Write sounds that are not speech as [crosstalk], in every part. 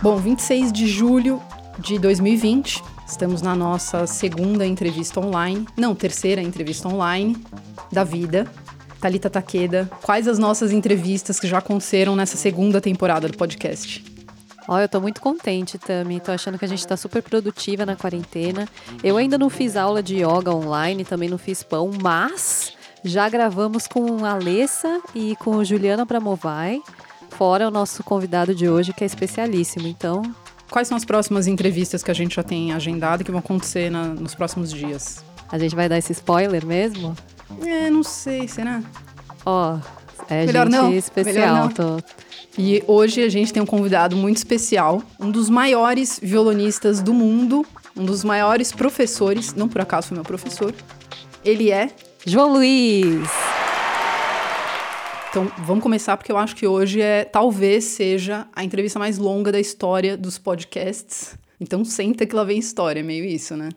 Bom, 26 de julho de 2020, estamos na nossa segunda entrevista online, não, terceira entrevista online da vida. Talita Takeda, quais as nossas entrevistas que já aconteceram nessa segunda temporada do podcast? Ó, eu tô muito contente, Tami. Tô achando que a gente tá super produtiva na quarentena. Eu ainda não fiz aula de yoga online, também não fiz pão, mas já gravamos com a Alessa e com Juliana Bramovai, fora o nosso convidado de hoje, que é especialíssimo. Então. Quais são as próximas entrevistas que a gente já tem agendado e que vão acontecer na, nos próximos dias? A gente vai dar esse spoiler mesmo? É, não sei, será? Ó, oh, é Melhor gente não. especial. Melhor não. Tô... E hoje a gente tem um convidado muito especial, um dos maiores violonistas do mundo, um dos maiores professores, não por acaso foi meu professor. Ele é João Luiz. Então, vamos começar porque eu acho que hoje é talvez seja a entrevista mais longa da história dos podcasts. Então, senta que lá vem história, meio isso, né?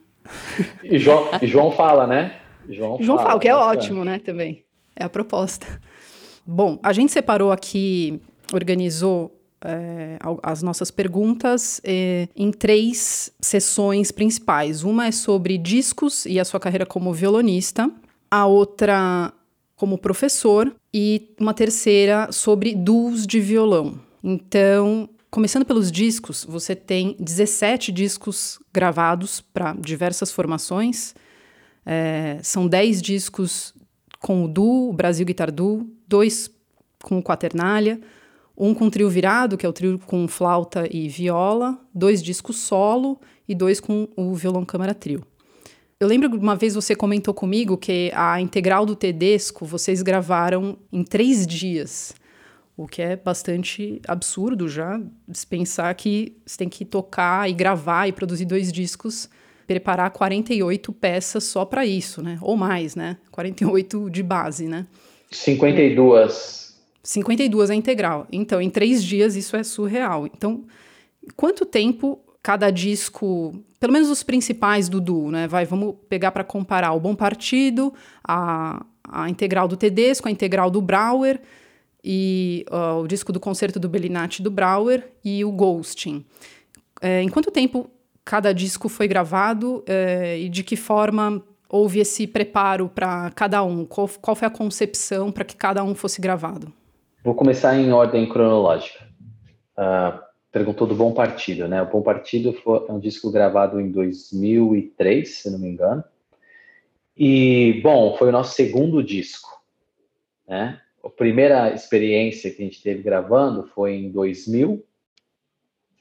E João, e João fala, né? João, João fala, fala, que é ótimo, né, também. É a proposta. Bom, a gente separou aqui, organizou é, as nossas perguntas é, em três sessões principais. Uma é sobre discos e a sua carreira como violonista, a outra como professor e uma terceira sobre duos de violão. Então, começando pelos discos, você tem 17 discos gravados para diversas formações. É, são 10 discos com o duo, o Brasil Guitar Duo, dois com o Quaternália, um com trio virado, que é o trio com flauta e viola, dois discos solo e dois com o violão câmara trio. Eu lembro que uma vez você comentou comigo que a integral do Tedesco vocês gravaram em três dias, o que é bastante absurdo já, pensar que você tem que tocar e gravar e produzir dois discos preparar 48 peças só para isso, né? Ou mais, né? 48 de base, né? 52. 52 é integral. Então, em três dias, isso é surreal. Então, quanto tempo cada disco, pelo menos os principais do duo, né? Vai, vamos pegar para comparar o Bom Partido, a, a integral do Tedesco, a integral do Brauer e uh, o disco do concerto do Bellinati do Brauer e o Ghosting. É, em quanto tempo cada disco foi gravado é, e de que forma houve esse preparo para cada um? Qual, qual, foi a concepção para que cada um fosse gravado? Vou começar em ordem cronológica. Uh, perguntou do Bom Partido, né? O Bom Partido foi é um disco gravado em 2003, se não me engano. E, bom, foi o nosso segundo disco, né? A primeira experiência que a gente teve gravando foi em 2000.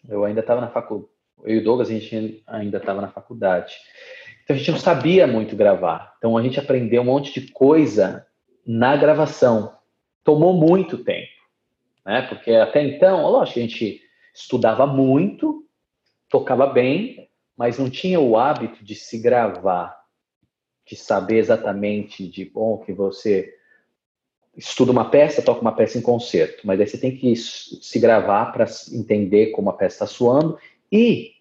Eu ainda estava na faculdade eu e o Douglas, a gente ainda estava na faculdade. Então a gente não sabia muito gravar. Então a gente aprendeu um monte de coisa na gravação. Tomou muito tempo, né? Porque até então, lógico, a gente estudava muito, tocava bem, mas não tinha o hábito de se gravar, de saber exatamente de bom que você estuda uma peça, toca uma peça em concerto, mas aí você tem que se gravar para entender como a peça está soando e,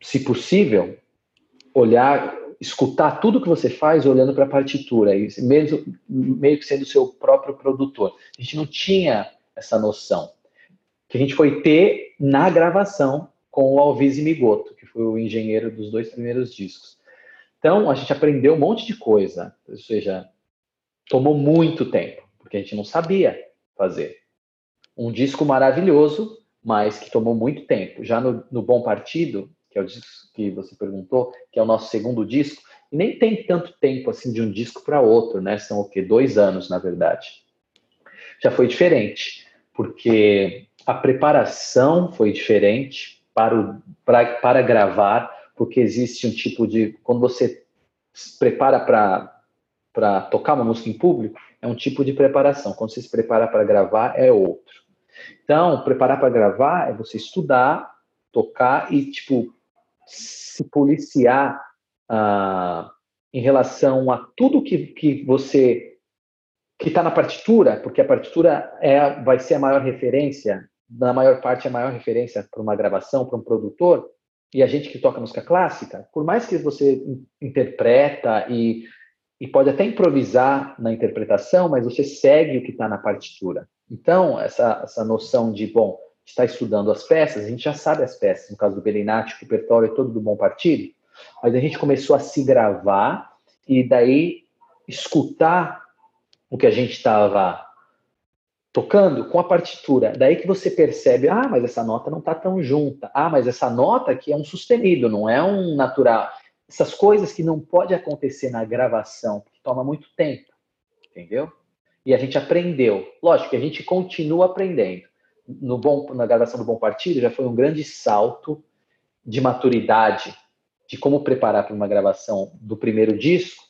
se possível, olhar, escutar tudo que você faz olhando para a partitura, mesmo meio que sendo seu próprio produtor. A gente não tinha essa noção. Que a gente foi ter na gravação com o Alvise Migoto, que foi o engenheiro dos dois primeiros discos. Então, a gente aprendeu um monte de coisa, ou seja, tomou muito tempo, porque a gente não sabia fazer. Um disco maravilhoso, mas que tomou muito tempo. Já no, no Bom Partido, que é o disco que você perguntou, que é o nosso segundo disco, e nem tem tanto tempo assim de um disco para outro, né? São o quê? Dois anos, na verdade. Já foi diferente, porque a preparação foi diferente para, o, para, para gravar, porque existe um tipo de. Quando você se prepara para tocar uma música em público, é um tipo de preparação. Quando você se prepara para gravar, é outro. Então, preparar para gravar é você estudar, tocar e, tipo, se policiar uh, em relação a tudo que, que você que está na partitura, porque a partitura é, vai ser a maior referência, na maior parte a maior referência para uma gravação, para um produtor, e a gente que toca música clássica, por mais que você interpreta e, e pode até improvisar na interpretação, mas você segue o que está na partitura. Então, essa, essa noção de, bom, está estudando as peças, a gente já sabe as peças, no caso do Belinati, o repertório é todo do Bom Partido, mas a gente começou a se gravar e daí escutar o que a gente estava tocando com a partitura. Daí que você percebe, ah, mas essa nota não está tão junta. Ah, mas essa nota aqui é um sustenido, não é um natural. Essas coisas que não pode acontecer na gravação, que toma muito tempo, entendeu? E a gente aprendeu. Lógico que a gente continua aprendendo. No bom, na gravação do Bom Partido já foi um grande salto de maturidade de como preparar para uma gravação do primeiro disco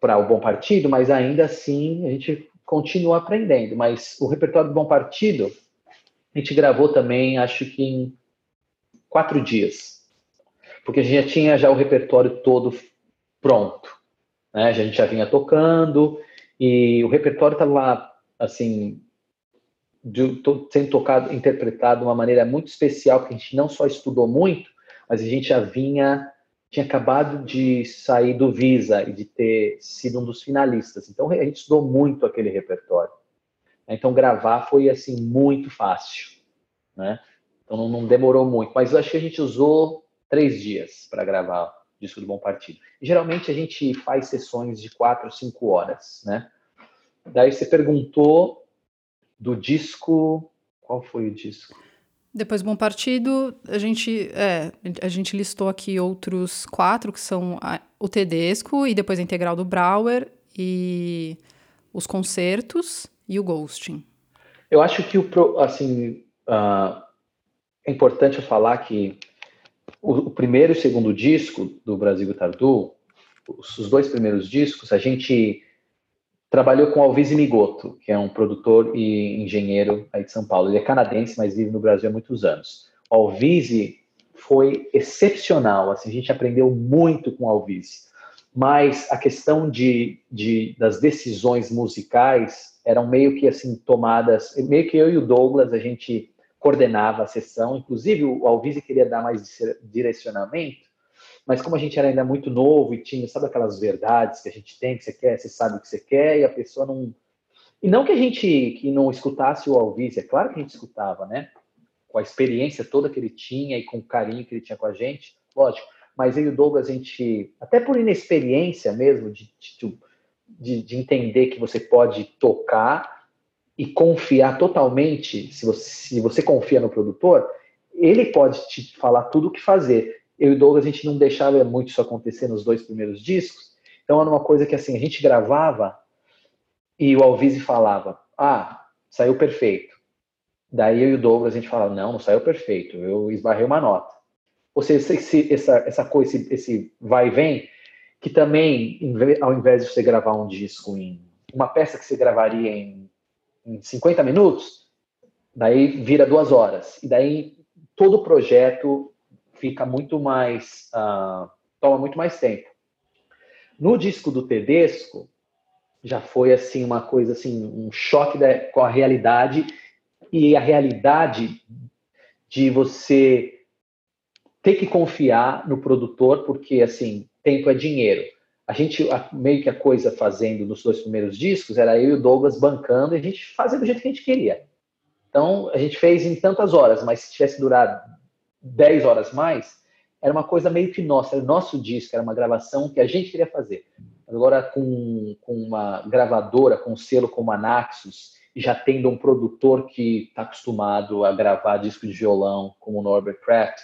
para o Bom Partido, mas ainda assim a gente continua aprendendo. Mas o repertório do Bom Partido a gente gravou também, acho que em quatro dias, porque a gente já tinha já o repertório todo pronto, né? A gente já vinha tocando e o repertório estava lá, assim, de, sendo tocado, interpretado de uma maneira muito especial, que a gente não só estudou muito, mas a gente já vinha tinha acabado de sair do Visa e de ter sido um dos finalistas. Então a gente estudou muito aquele repertório. Então gravar foi assim muito fácil, né? Então não, não demorou muito. Mas eu acho que a gente usou três dias para gravar o disco do Bom Partido. E, geralmente a gente faz sessões de quatro, cinco horas, né? Daí você perguntou do disco. Qual foi o disco? Depois Bom Partido, a gente, é, a gente listou aqui outros quatro, que são a, o Tedesco, e depois a Integral do Brauer, e os concertos e o Ghosting. Eu acho que, o, assim, uh, é importante eu falar que o, o, primeiro e o segundo disco do Brasil Tardu, os, os dois primeiros discos, a gente trabalhou com Alvise Migoto, que é um produtor e engenheiro aí de São Paulo. Ele é canadense, mas vive no Brasil há muitos anos. O Alvise foi excepcional, assim, a gente aprendeu muito com o Alvise. Mas a questão de, de, das decisões musicais eram meio que assim tomadas, meio que eu e o Douglas a gente coordenava a sessão, inclusive o Alvise queria dar mais direcionamento, mas como a gente era ainda muito novo e tinha, sabe aquelas verdades que a gente tem, que você quer, você sabe o que você quer, e a pessoa não. E não que a gente que não escutasse o Alvise, é claro que a gente escutava, né? Com a experiência toda que ele tinha e com o carinho que ele tinha com a gente, lógico. Mas eu e o Douglas, a gente, até por inexperiência mesmo, de, de, de entender que você pode tocar e confiar totalmente, se você, se você confia no produtor, ele pode te falar tudo o que fazer eu e o Douglas, a gente não deixava muito isso acontecer nos dois primeiros discos. Então era uma coisa que assim, a gente gravava e o Alvise falava: "Ah, saiu perfeito". Daí eu e o Douglas a gente falava: "Não, não saiu perfeito. Eu esbarrei uma nota". Ou seja, esse, essa essa coisa, esse, esse vai e vem, que também ao invés de você gravar um disco em uma peça que você gravaria em, em 50 minutos, daí vira duas horas. E daí todo o projeto fica muito mais. Uh, toma muito mais tempo. No disco do Tedesco, já foi assim uma coisa assim, um choque da, com a realidade e a realidade de você ter que confiar no produtor, porque assim, tempo é dinheiro. A gente, meio que a coisa fazendo nos dois primeiros discos, era eu e o Douglas bancando e a gente fazia do jeito que a gente queria. Então, a gente fez em tantas horas, mas se tivesse durado 10 horas mais, era uma coisa meio que nossa, era o nosso disco, era uma gravação que a gente queria fazer. Agora, com, com uma gravadora, com um selo como a Naxos, já tendo um produtor que está acostumado a gravar disco de violão, como o Norbert Pratt,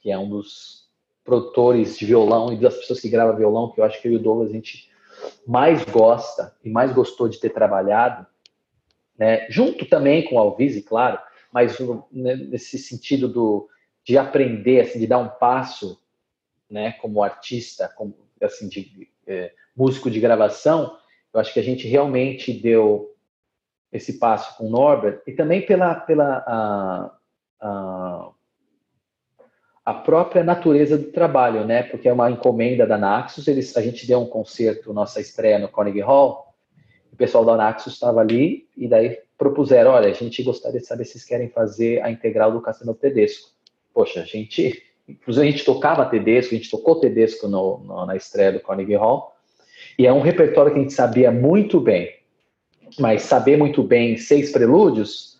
que é um dos produtores de violão e das pessoas que gravam violão, que eu acho que eu e o Douglas a gente mais gosta e mais gostou de ter trabalhado, né? junto também com o Alvise, claro, mas né, nesse sentido do, de aprender, assim, de dar um passo, né, como artista, como assim, de é, músico de gravação, eu acho que a gente realmente deu esse passo com o Norbert e também pela pela a, a, a própria natureza do trabalho, né? Porque é uma encomenda da Naxos. Eles, a gente deu um concerto, nossa estreia no Carnegie Hall. O pessoal da Naxos estava ali e daí propuseram: olha, a gente gostaria de saber se vocês querem fazer a integral do Cassino Tedesco poxa, a gente, inclusive a gente tocava Tedesco, a gente tocou Tedesco no, no, na estreia do Carnegie Hall, e é um repertório que a gente sabia muito bem, mas saber muito bem seis prelúdios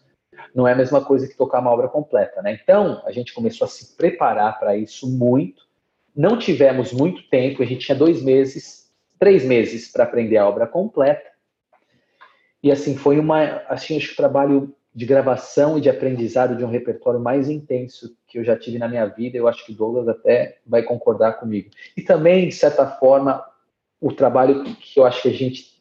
não é a mesma coisa que tocar uma obra completa, né? Então, a gente começou a se preparar para isso muito. Não tivemos muito tempo, a gente tinha dois meses, três meses para aprender a obra completa. E assim, foi uma, assim, acho que o trabalho de gravação e de aprendizado de um repertório mais intenso que eu já tive na minha vida. Eu acho que o Douglas até vai concordar comigo. E também, de certa forma, o trabalho que eu acho que a gente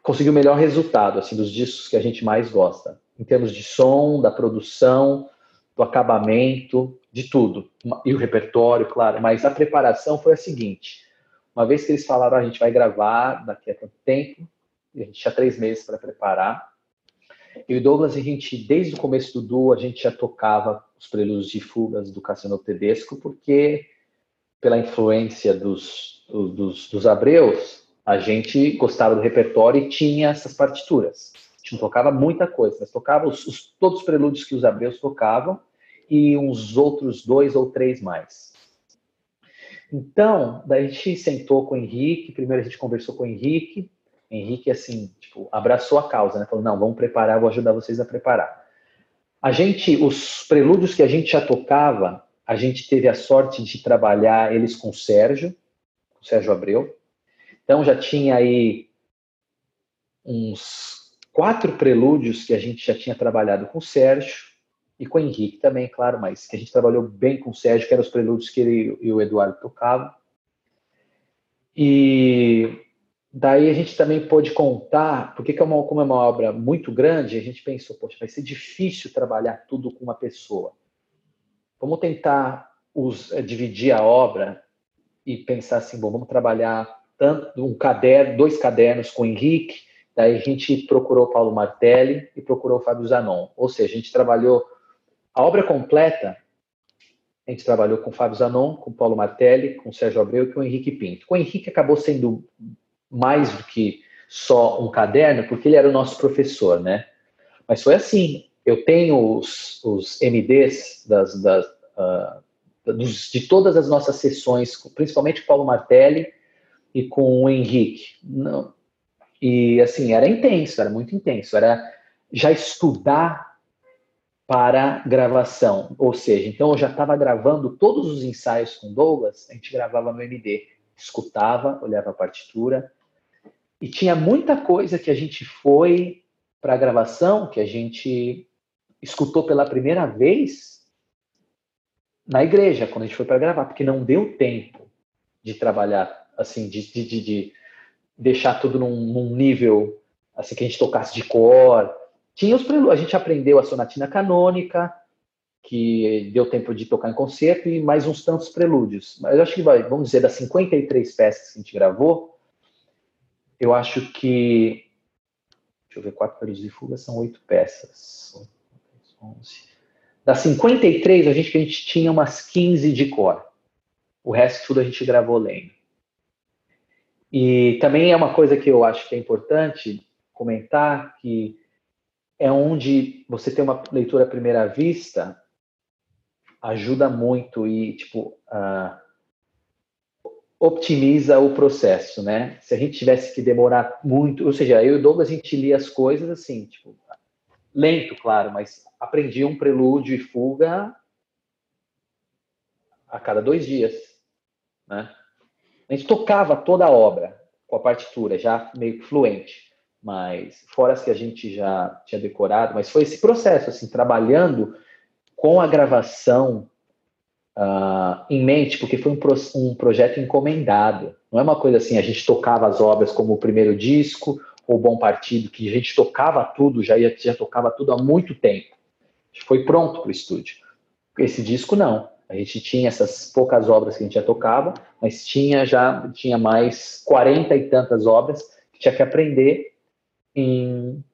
conseguiu o melhor resultado, assim, dos discos que a gente mais gosta, em termos de som, da produção, do acabamento, de tudo. E o repertório, claro, mas a preparação foi a seguinte: uma vez que eles falaram, ah, a gente vai gravar daqui a tanto tempo, e a gente tinha três meses para preparar. Eu e Douglas, a gente, desde o começo do duo, a gente já tocava os prelúdios de fugas do Cassiano Tedesco, porque, pela influência dos, dos, dos Abreus, a gente gostava do repertório e tinha essas partituras. A gente não tocava muita coisa, mas tocava os, os, todos os prelúdios que os Abreus tocavam e uns outros dois ou três mais. Então, daí a gente sentou com o Henrique, primeiro a gente conversou com o Henrique, Henrique, assim, tipo, abraçou a causa, né? Falou, não, vamos preparar, vou ajudar vocês a preparar. A gente, os prelúdios que a gente já tocava, a gente teve a sorte de trabalhar eles com o Sérgio, o Sérgio Abreu. Então já tinha aí uns quatro prelúdios que a gente já tinha trabalhado com o Sérgio e com o Henrique também, claro, mas que a gente trabalhou bem com o Sérgio, que eram os prelúdios que ele e o Eduardo tocavam. E Daí a gente também pôde contar, porque é uma, como é uma obra muito grande, a gente pensou, poxa, vai ser difícil trabalhar tudo com uma pessoa. Vamos tentar os, eh, dividir a obra e pensar assim, bom, vamos trabalhar tanto um caderno, dois cadernos com o Henrique, daí a gente procurou Paulo Martelli e procurou Fábio Zanon. Ou seja, a gente trabalhou a obra completa, a gente trabalhou com Fábio Zanon, com Paulo Martelli, com Sérgio Abreu e com o Henrique Pinto. Com o Henrique acabou sendo mais do que só um caderno, porque ele era o nosso professor, né? Mas foi assim. Eu tenho os, os MDs das, das, uh, dos, de todas as nossas sessões, principalmente com o Paulo Martelli e com o Henrique. Não, e assim, era intenso, era muito intenso. Era já estudar para gravação. Ou seja, então eu já estava gravando todos os ensaios com Douglas, a gente gravava no MD. Escutava, olhava a partitura, e tinha muita coisa que a gente foi para a gravação, que a gente escutou pela primeira vez na igreja, quando a gente foi para gravar, porque não deu tempo de trabalhar, assim, de, de, de deixar tudo num, num, nível, assim, que a gente tocasse de cor. Tinha os prelúdios, a gente aprendeu a sonatina canônica, que deu tempo de tocar em concerto, e mais uns tantos prelúdios. Mas eu acho que, vai, vamos dizer, das 53 peças que a gente gravou, eu acho que. Deixa eu ver, quatro períodos de fuga são oito peças. 11. Das 53, a gente, a gente tinha umas 15 de cor. O resto tudo a gente gravou lendo. E também é uma coisa que eu acho que é importante comentar, que é onde você tem uma leitura à primeira vista, ajuda muito e, tipo, uh, optimiza o processo, né? Se a gente tivesse que demorar muito, ou seja, eu e o Douglas, a gente lia as coisas assim, tipo, lento, claro, mas aprendi um prelúdio e fuga a cada dois dias, né? A gente tocava toda a obra com a partitura, já meio fluente, mas fora as que a gente já tinha decorado, mas foi esse processo, assim, trabalhando com a gravação uh, em mente, porque foi um, pro, um projeto encomendado. Não é uma coisa assim, a gente tocava as obras como o primeiro disco ou Bom Partido, que a gente tocava tudo, já, ia, já tocava tudo há muito tempo. Foi pronto para o estúdio. Esse disco não. A gente tinha essas poucas obras que a gente já tocava, mas tinha já tinha mais 40 e tantas obras que tinha que aprender em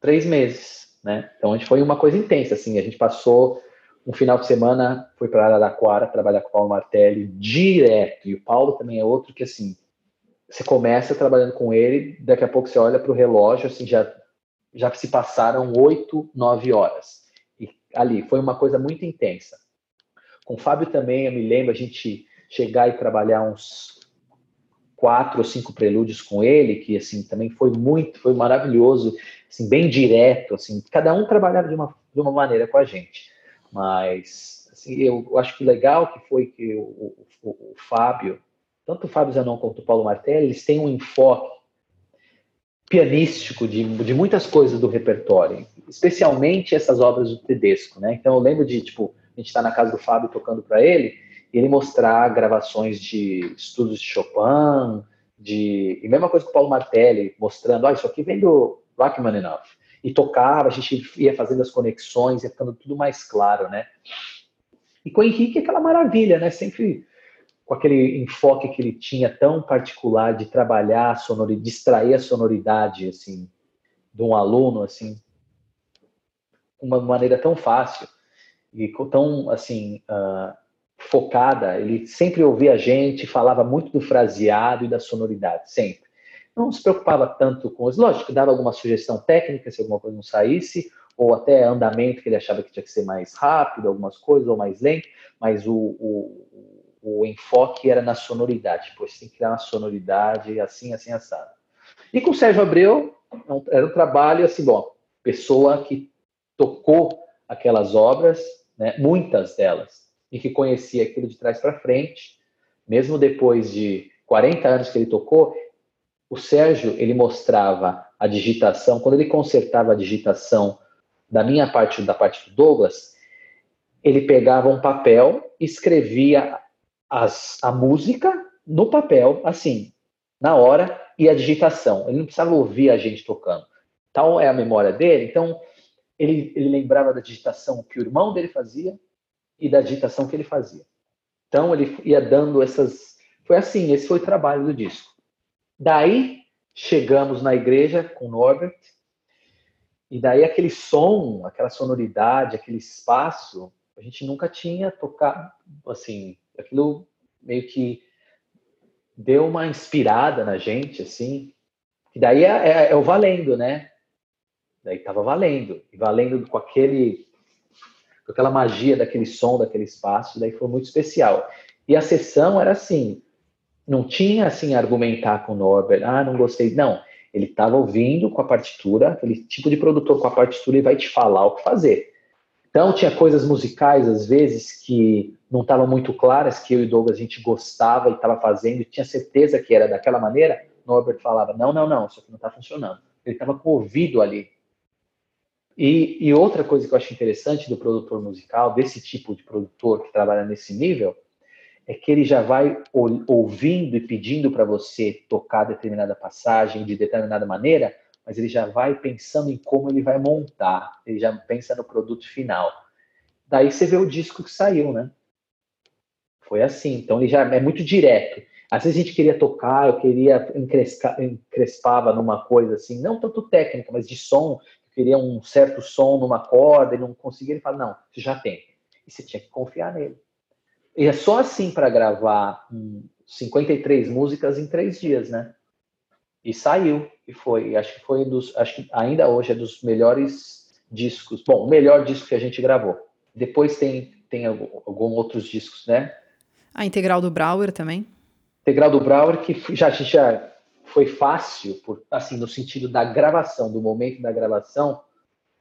três meses, né? Então a gente foi uma coisa intensa, assim. A gente passou um final de semana fui para Araraquara trabalhar com o Paulo Martelli direto. E o Paulo também é outro que, assim, você começa trabalhando com ele, daqui a pouco você olha para o relógio, assim, já, já se passaram oito, nove horas. E ali foi uma coisa muito intensa. Com o Fábio também, eu me lembro a gente chegar e trabalhar uns quatro ou cinco prelúdios com ele, que assim também foi muito, foi maravilhoso, assim, bem direto, assim, cada um trabalhava de uma, de uma maneira com a gente. Mas assim, eu acho que legal que foi que o, o, o Fábio, tanto o Fábio Zanon quanto o Paulo Martelli, eles têm um enfoque pianístico de, de muitas coisas do repertório, especialmente essas obras do Tedesco, né? Então eu lembro de, tipo, a gente está na casa do Fábio tocando para ele, e ele mostrar gravações de estudos de Chopin, de e mesma coisa com o Paulo Martelli, mostrando, ah, isso aqui vem do Rachmaninoff. E tocava, a gente ia fazendo as conexões, ia ficando tudo mais claro, né? E com o Henrique, aquela maravilha, né? Sempre com aquele enfoque que ele tinha tão particular de trabalhar a sonoridade, extrair a sonoridade, assim, de um aluno, assim, uma maneira tão fácil e tão, assim, uh, focada. Ele sempre ouvia a gente, falava muito do fraseado e da sonoridade, sempre. Não se preocupava tanto com os. Lógico, dava alguma sugestão técnica se alguma coisa não saísse, ou até andamento que ele achava que tinha que ser mais rápido, algumas coisas, ou mais lento, mas o, o o enfoque era na sonoridade. Você tem que criar uma sonoridade assim, assim, assado. E com o Sérgio Abreu, era um trabalho assim, bom, pessoa que tocou aquelas obras, né, muitas delas, e que conhecia aquilo de trás para frente, mesmo depois de 40 anos que ele tocou, o Sérgio, ele mostrava a digitação, quando ele consertava a digitação da minha parte, da parte do Douglas, ele pegava um papel, escrevia as, a música no papel, assim, na hora, e a digitação. Ele não precisava ouvir a gente tocando. Tal é a memória dele. Então, ele, ele lembrava da digitação que o irmão dele fazia e da digitação que ele fazia. Então, ele ia dando essas. Foi assim, esse foi o trabalho do disco. Daí, chegamos na igreja com Norbert, e daí aquele som, aquela sonoridade, aquele espaço, a gente nunca tinha tocado, assim, aquilo meio que deu uma inspirada na gente, assim. E daí é, é, é o valendo, né? Daí tava valendo. E valendo com aquele com aquela magia daquele som, daquele espaço, daí foi muito especial. E a sessão era assim, não tinha assim argumentar com o Norbert, ah, não gostei. Não, ele estava ouvindo com a partitura, aquele tipo de produtor com a partitura e vai te falar o que fazer. Então, tinha coisas musicais, às vezes, que não estavam muito claras, que eu e Douglas a gente gostava e estava fazendo, e tinha certeza que era daquela maneira. Norbert falava: não, não, não, isso aqui não está funcionando. Ele estava com o ouvido ali. E, e, outra coisa que eu acho interessante do produtor musical, desse tipo de produtor que trabalha nesse nível, é que ele já vai ouvindo e pedindo para você tocar determinada passagem de determinada maneira, mas ele já vai pensando em como ele vai montar, ele já pensa no produto final. Daí você vê o disco que saiu, né? Foi assim, então ele já é muito direto. Às vezes a gente queria tocar, eu queria encrespava numa coisa assim, não tanto técnica, mas de som, eu queria um certo som numa corda e não conseguia, ele fala, não, você já tem. E você tinha que confiar nele. E é só assim para gravar 53 músicas em três dias, né? E saiu, e foi. Acho que foi dos. Acho que ainda hoje é dos melhores discos. Bom, o melhor disco que a gente gravou. Depois tem, tem alguns algum outros discos, né? A integral do Brauer também. Integral do Brauer, que já, já foi fácil, por, assim, no sentido da gravação, do momento da gravação,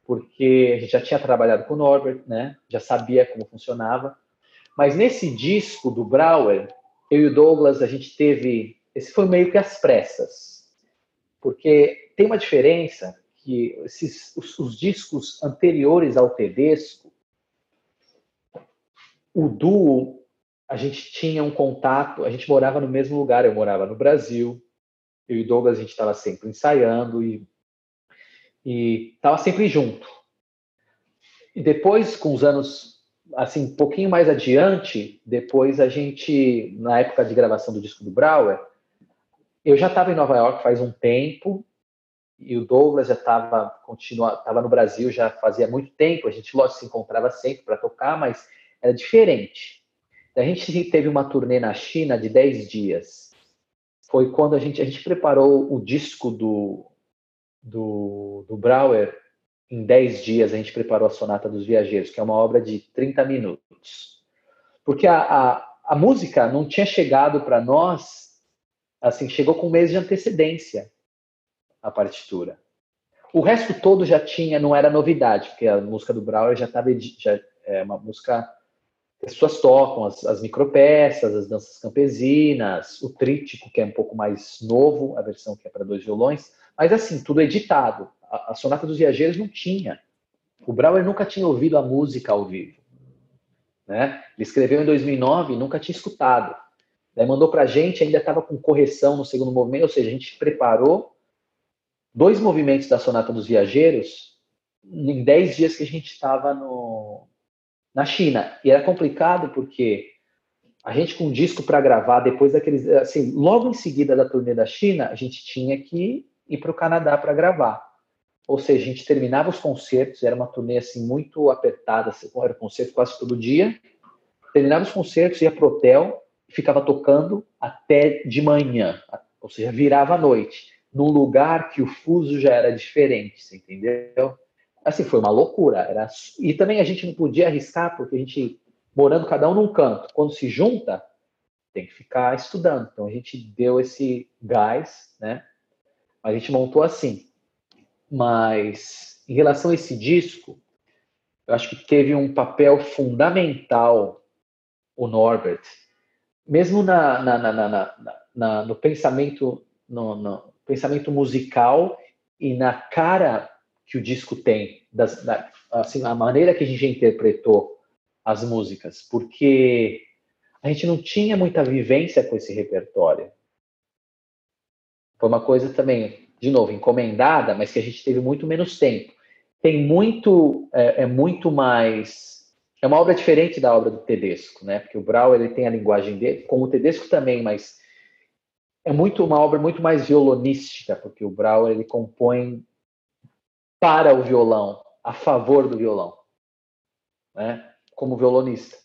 porque a gente já tinha trabalhado com o Norbert, né? Já sabia como funcionava. Mas nesse disco do Brauer, eu e o Douglas, a gente teve. Esse foi meio que as pressas porque tem uma diferença que esses, os, os discos anteriores ao Tedesco, o duo, a gente tinha um contato, a gente morava no mesmo lugar, eu morava no Brasil, eu e Douglas a gente estava sempre ensaiando e estava sempre junto. E depois, com os anos, assim, um pouquinho mais adiante, depois a gente, na época de gravação do disco do Brauer, eu já estava em Nova York faz um tempo e o Douglas já estava estava no Brasil já fazia muito tempo. A gente lógico se encontrava sempre para tocar, mas era diferente. A gente teve uma turnê na China de 10 dias. Foi quando a gente a gente preparou o disco do do, do em 10 dias. A gente preparou a Sonata dos Viajeiros, que é uma obra de 30 minutos. Porque a, a, a música não tinha chegado para nós assim, chegou com um mês de antecedência a partitura. O resto todo já tinha, não era novidade, porque a música do Brauer já estava já é uma música que as pessoas tocam, as, as micropeças, as danças campesinas, o trítico, que é um pouco mais novo, a versão que é para dois violões, mas assim, tudo editado. A, Sonata dos Viajeiros não tinha. O Brauer nunca tinha ouvido a música ao vivo. Né? Ele escreveu em 2009 e nunca tinha escutado. Daí mandou para a gente, ainda estava com correção no segundo movimento, ou seja, a gente preparou dois movimentos da Sonata dos Viajeiros em dez dias que a gente estava na China. E era complicado porque a gente com um disco para gravar, depois daqueles. Assim, logo em seguida da turnê da China, a gente tinha que ir para o Canadá para gravar. Ou seja, a gente terminava os concertos, era uma turnê assim muito apertada, assim, era concerto quase todo dia. Terminava os concertos, ia pro hotel, ficava tocando até de manhã, ou seja, virava à noite, num lugar que o fuso já era diferente, você entendeu? Assim, foi uma loucura. Era... E também a gente não podia arriscar, porque a gente, morando cada um num canto, quando se junta, tem que ficar estudando. Então a gente deu esse gás, né? A gente montou assim. Mas em relação a esse disco, eu acho que teve um papel fundamental o Norbert, mesmo na, na, na, na no pensamento no, no, pensamento musical e na cara que o disco tem, das, da, assim, a maneira que a gente interpretou as músicas, porque a gente não tinha muita vivência com esse repertório. Foi uma coisa também de novo, encomendada, mas que a gente teve muito menos tempo. Tem muito, é, é muito mais. É uma obra diferente da obra do Tedesco, né? Porque o Brau ele tem a linguagem dele, como o Tedesco também, mas é muito uma obra muito mais violonística, porque o Brau ele compõe para o violão, a favor do violão, né? Como violonista,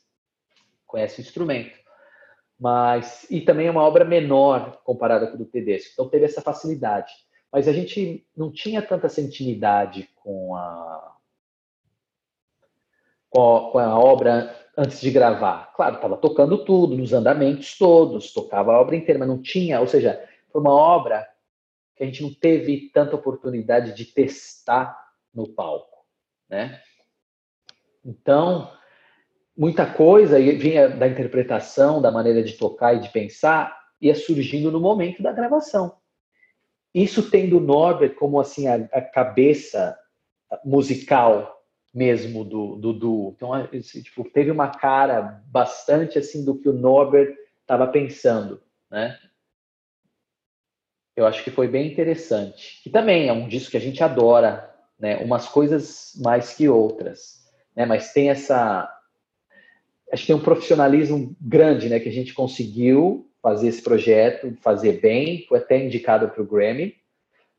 conhece o instrumento mas e também é uma obra menor comparada com a do Tedesco. Então teve essa facilidade mas a gente não tinha tanta essa intimidade com a, com a, obra antes de gravar. Claro, estava tocando tudo, nos andamentos todos, tocava a obra inteira, mas não tinha, ou seja, foi uma obra que a gente não teve tanta oportunidade de testar no palco, né? Então, muita coisa vinha da interpretação, da maneira de tocar e de pensar, ia surgindo no momento da gravação. Isso tendo Norbert como assim a, a cabeça musical mesmo do, do duo. Então, tipo, teve uma cara bastante assim do que o Norbert estava pensando, né? Eu acho que foi bem interessante. Que também é um disco que a gente adora, né? Umas coisas mais que outras, né? Mas tem essa acho que tem um profissionalismo grande, né, que a gente conseguiu fazer esse projeto, fazer bem, foi até indicado para o Grammy,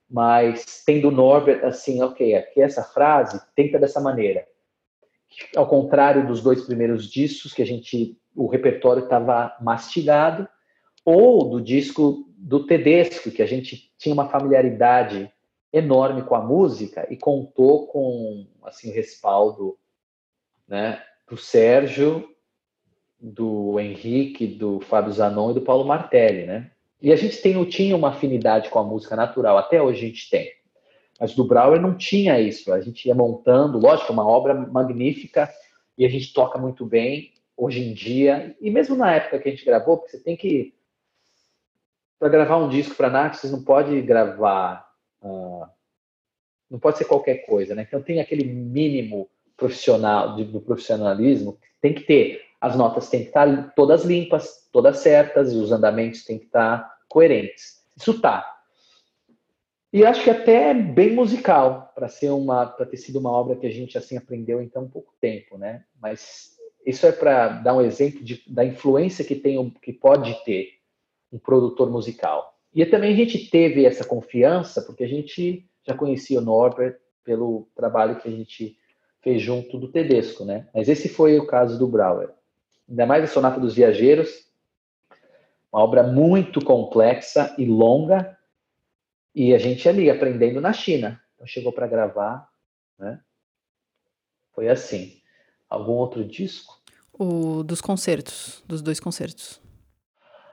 mas tem do Norbert assim, ok, aqui essa frase tenta dessa maneira. Ao contrário dos dois primeiros discos, que a gente, o repertório estava mastigado, ou do disco do Tedesco, que a gente tinha uma familiaridade enorme com a música e contou com assim o respaldo né, do Sérgio do Henrique, do Fábio Zanon e do Paulo Martelli, né? E a gente tem, tinha uma afinidade com a música natural, até hoje a gente tem. Mas do Brauer não tinha isso. A gente ia montando, lógico, uma obra magnífica e a gente toca muito bem hoje em dia. E mesmo na época que a gente gravou, porque você tem que. Para gravar um disco para Nath, você não pode gravar. Uh, não pode ser qualquer coisa, né? Então tem aquele mínimo profissional, do profissionalismo, tem que ter as notas têm que estar todas limpas, todas certas, e os andamentos têm que estar coerentes. Isso tá. E acho que até é bem musical para ser uma, para ter sido uma obra que a gente assim aprendeu em tão pouco tempo, né? Mas isso é para dar um exemplo de, da influência que tem, que pode ter um produtor musical. E também a gente teve essa confiança porque a gente já conhecia o Norbert pelo trabalho que a gente fez junto do Tedesco, né? Mas esse foi o caso do Brauer ainda mais a Sonata dos Viajeiros, uma obra muito complexa e longa, e a gente ali aprendendo na China. Então chegou para gravar, né? Foi assim. Algum outro disco? O dos concertos, dos dois concertos.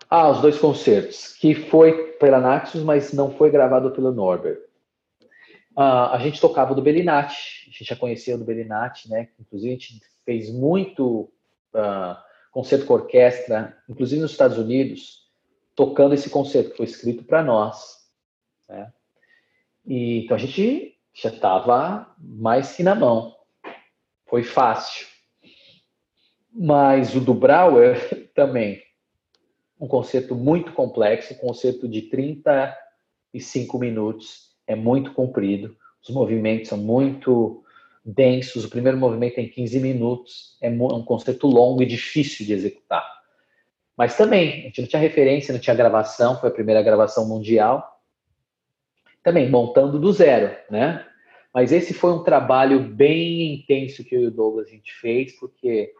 Ah, os dois concertos, que foi pela Naxos, mas não foi gravado pelo Norbert. Uh, a gente tocava do Bellinati, a gente já conhecia o do Bellinati, né? Inclusive a gente fez muito uh, concerto com orquestra, inclusive nos Estados Unidos, tocando esse concerto que foi escrito para nós. Né? E, então a gente já estava mais que na mão. Foi fácil. Mas o do Brauer [laughs] também. Um concerto muito complexo, um concerto de 35 minutos é muito comprido, os movimentos são muito densos, o primeiro movimento tem 15 minutos, é um concerto longo e difícil de executar. Mas também, a gente não tinha referência, não tinha gravação, foi a primeira gravação mundial. Também montando do zero, né? Mas esse foi um trabalho bem intenso que eu e o Douglas a gente fez, porque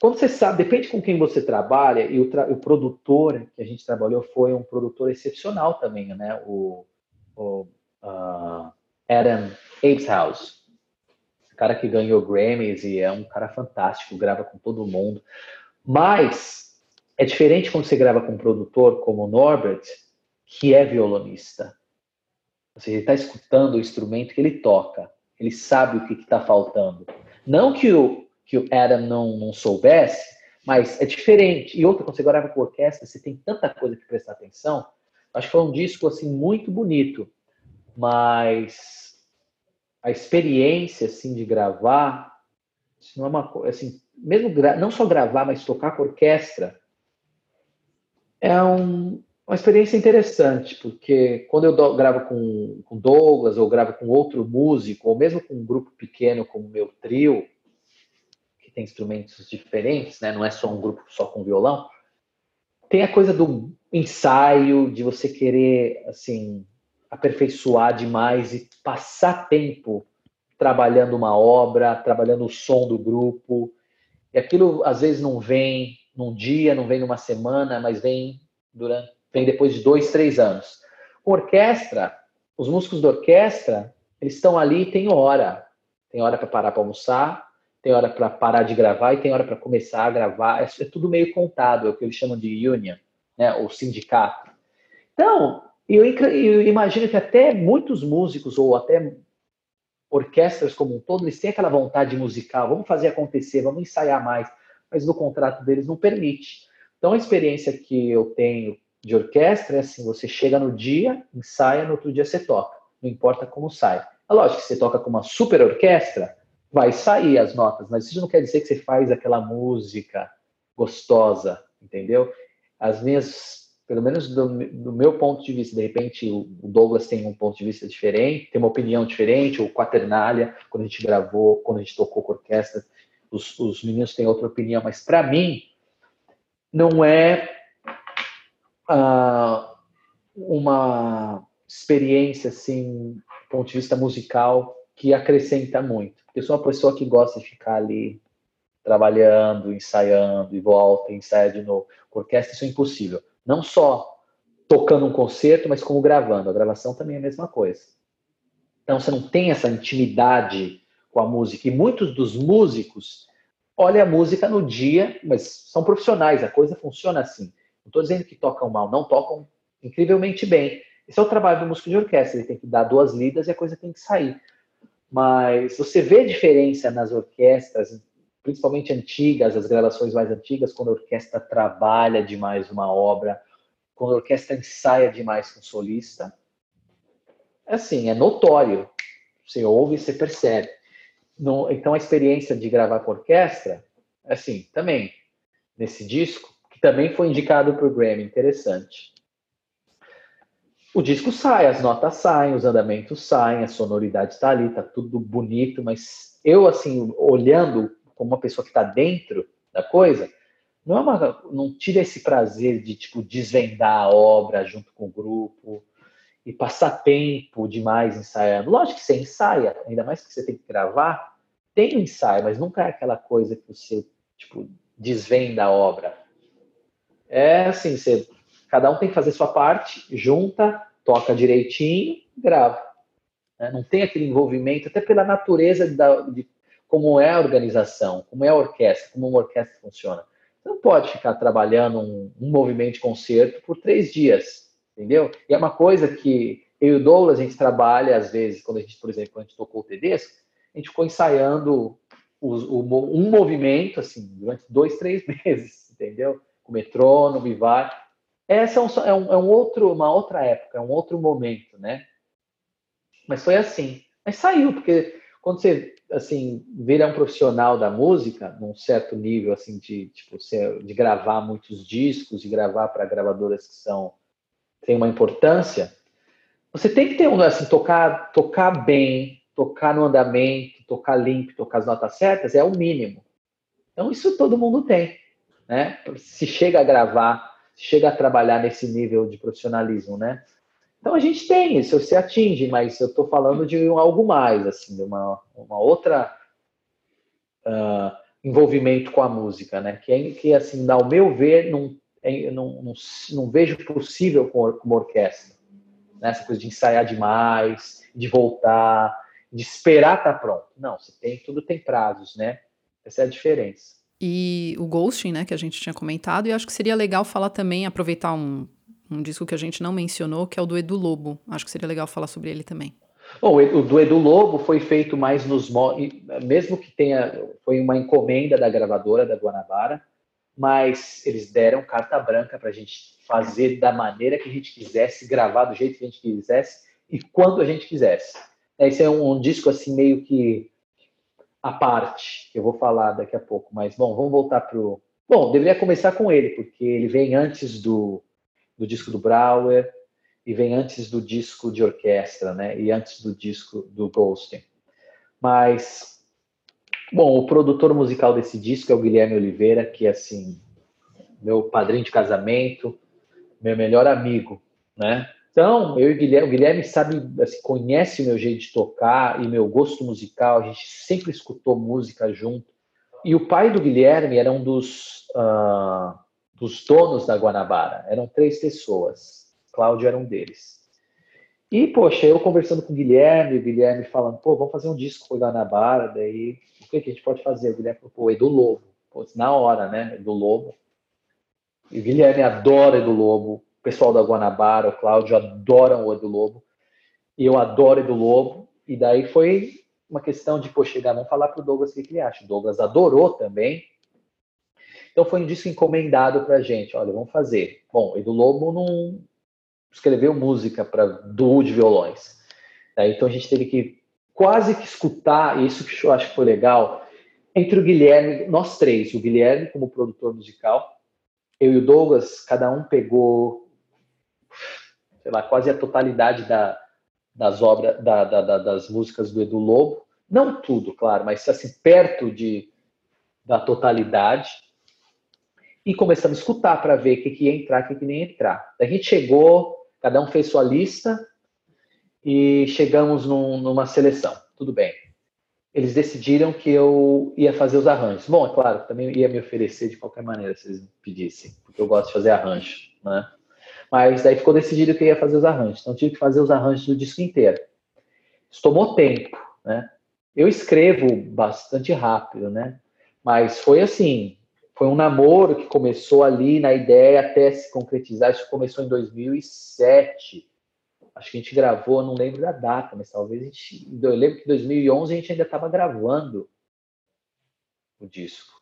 quando você sabe, depende com quem você trabalha, e o, tra o produtor que a gente trabalhou foi um produtor excepcional também, né? O, o uh, Adam Apeshouse, cara que ganhou Grammys e é um cara fantástico, grava com todo mundo. Mas é diferente quando você grava com um produtor como o Norbert, que é violonista. Você está escutando o instrumento que ele toca, ele sabe o que está faltando. Não que o, que o Adam não, não soubesse, mas é diferente. E outra, quando você grava com orquestra, você tem tanta coisa que prestar atenção. Acho que foi um disco assim muito bonito, mas a experiência assim de gravar, não é uma coisa assim, mesmo não só gravar, mas tocar com orquestra é um, uma experiência interessante, porque quando eu gravo com, com Douglas ou gravo com outro músico, ou mesmo com um grupo pequeno como o meu trio, que tem instrumentos diferentes, né? Não é só um grupo só com violão. Tem a coisa do ensaio, de você querer, assim, aperfeiçoar demais e passar tempo trabalhando uma obra, trabalhando o som do grupo. E aquilo às vezes não vem num dia, não vem numa semana, mas vem durante, vem depois de dois, três anos. Com orquestra, os músicos da orquestra, eles estão ali e tem hora. Tem hora para parar para almoçar, tem hora para parar de gravar e tem hora para começar a gravar. É, é, tudo meio contado, é o que eles chamam de union, né, ou sindicato. Então, e eu, eu, imagino que até muitos músicos, ou até orquestras como um todo, eles têm aquela vontade musical, vamos fazer acontecer, vamos ensaiar mais, mas no contrato deles não permite. Então a experiência que eu tenho de orquestra é assim, você chega no dia, ensaia, no outro dia você toca, não importa como sai. É lógico que você toca com uma super orquestra, vai sair as notas, mas isso não quer dizer que você faz aquela música gostosa, entendeu? As minhas pelo menos do, do, meu ponto de vista, de repente o Douglas tem um ponto de vista diferente, tem uma opinião diferente, ou Quaternália, quando a gente gravou, quando a gente tocou com orquestra, os, os meninos têm outra opinião, mas para mim não é uh, uma experiência assim, do ponto de vista musical, que acrescenta muito. Porque eu sou uma pessoa que gosta de ficar ali trabalhando, ensaiando, e volta, ensaia de novo. Com orquestra isso é impossível não só tocando um concerto, mas como gravando. A gravação também é a mesma coisa. Então você não tem essa intimidade com a música. E muitos dos músicos olham a música no dia, mas são profissionais, a coisa funciona assim. Não estou dizendo que tocam mal, não tocam incrivelmente bem. Esse é o trabalho do músico de orquestra, ele tem que dar duas lidas e a coisa tem que sair. Mas você vê diferença nas orquestras, principalmente antigas, as gravações mais antigas, quando a orquestra trabalha demais uma obra, quando a orquestra ensaia demais com o solista. Assim, é notório. Você ouve e você percebe. No, então, a experiência de gravar com orquestra, assim, também, nesse disco, que também foi indicado para o Grammy, interessante. O disco sai, as notas saem, os andamentos saem, a sonoridade está ali, está tudo bonito, mas eu, assim, olhando como uma pessoa que está dentro da coisa, não é uma, não tira esse prazer de tipo desvendar a obra junto com o grupo e passar tempo demais ensaiando. Lógico que você ensaia, ainda mais que você tem que gravar, tem um ensaio, mas nunca é aquela coisa que você tipo desvenda a obra. É assim, você, cada um tem que fazer sua parte, junta, toca direitinho, grava. Né? Não tem aquele envolvimento, até pela natureza da, de como é a organização, como é a orquestra, como uma orquestra funciona. Você não pode ficar trabalhando um, um movimento de concerto por três dias, entendeu? E é uma coisa que eu e o Douglas, a gente trabalha, às vezes, quando a gente, por exemplo, a gente tocou o Tedesco, a gente ficou ensaiando o, um movimento, assim, durante dois, três [laughs] meses, entendeu? Com metrônomo e. Essa é, um, é, um, é um outro, uma outra época, é um outro momento, né? Mas foi assim. Mas saiu, porque quando você, assim, vira um profissional da música, num certo nível, assim, de, tipo, de gravar muitos discos, de gravar para gravadoras que são, têm uma importância, você tem que ter um, assim, tocar, tocar bem, tocar no andamento, tocar limpo, tocar as notas certas, é o mínimo. Então, isso todo mundo tem, né? Se chega a gravar, se chega a trabalhar nesse nível de profissionalismo, né? Então, a gente tem isso, você atinge, mas eu estou falando de um, algo mais, assim, de uma, uma outra uh, envolvimento com a música, né? Que, é, que assim, ao meu ver, não, é, não, não, não vejo possível com, com uma orquestra né? essa coisa de ensaiar demais, de voltar, de esperar estar tá pronto. Não, você tem, tudo tem prazos, né? Essa é a diferença. E o ghosting, né, que a gente tinha comentado, e acho que seria legal falar também, aproveitar um, um disco que a gente não mencionou, que é o do Edu Lobo. Acho que seria legal falar sobre ele também. Bom, o do Edu Lobo foi feito mais nos mesmo que tenha foi uma encomenda da gravadora da Guanabara, mas eles deram carta branca para a gente fazer da maneira que a gente quisesse, gravar do jeito que a gente quisesse e quando a gente quisesse. Esse é um, um disco assim meio que a parte, que eu vou falar daqui a pouco. Mas, bom, vamos voltar para o... Bom, deveria começar com ele, porque ele vem antes do, do disco do Brauer e vem antes do disco de orquestra, né? E antes do disco do Goldstein. Mas, bom, o produtor musical desse disco é o Guilherme Oliveira, que, assim, meu padrinho de casamento, meu melhor amigo, né? Então, eu e o Guilherme, o Guilherme sabe, assim, conhece o meu jeito de tocar e meu gosto musical, a gente sempre escutou música junto. E o pai do Guilherme era um dos, uh, dos donos da Guanabara, eram três pessoas, Cláudio era um deles. E, poxa, eu conversando com o Guilherme, o Guilherme falando, pô, vamos fazer um disco com o Guanabara, daí, o que, que a gente pode fazer? O Guilherme falou, pô, Edu Lobo, pô, na hora, né, Edu Lobo. E o Guilherme adora Edu Lobo, o pessoal da Guanabara, o Cláudio adoram o Edu Lobo, e eu adoro Edu Lobo, e daí foi uma questão de, pô, chegar, vamos falar pro Douglas o que ele acha. O Douglas adorou também, então foi um disco encomendado pra gente, olha, vamos fazer. Bom, Edu Lobo não escreveu música para duo de violões, então a gente teve que quase que escutar, e isso que eu acho que foi legal, entre o Guilherme, nós três, o Guilherme como produtor musical, eu e o Douglas, cada um pegou, sei lá, quase a totalidade da, das obras, da, da, das músicas do Edu Lobo. Não tudo, claro, mas assim, perto de, da totalidade. E começamos a escutar para ver o que, que ia entrar, o que, que nem entrar. A gente chegou, cada um fez sua lista e chegamos num, numa seleção. Tudo bem eles decidiram que eu ia fazer os arranjos. Bom, é claro, também ia me oferecer de qualquer maneira se eles pedissem, porque eu gosto de fazer arranjo, né? Mas daí ficou decidido que eu ia fazer os arranjos. Então tive que fazer os arranjos do disco inteiro. Isso tomou tempo, né? Eu escrevo bastante rápido, né? Mas foi assim, foi um namoro que começou ali na ideia até se concretizar. Isso começou em 2007 acho que a gente gravou, não lembro da data, mas talvez a gente. Eu lembro que em 2011 a gente ainda estava gravando o disco.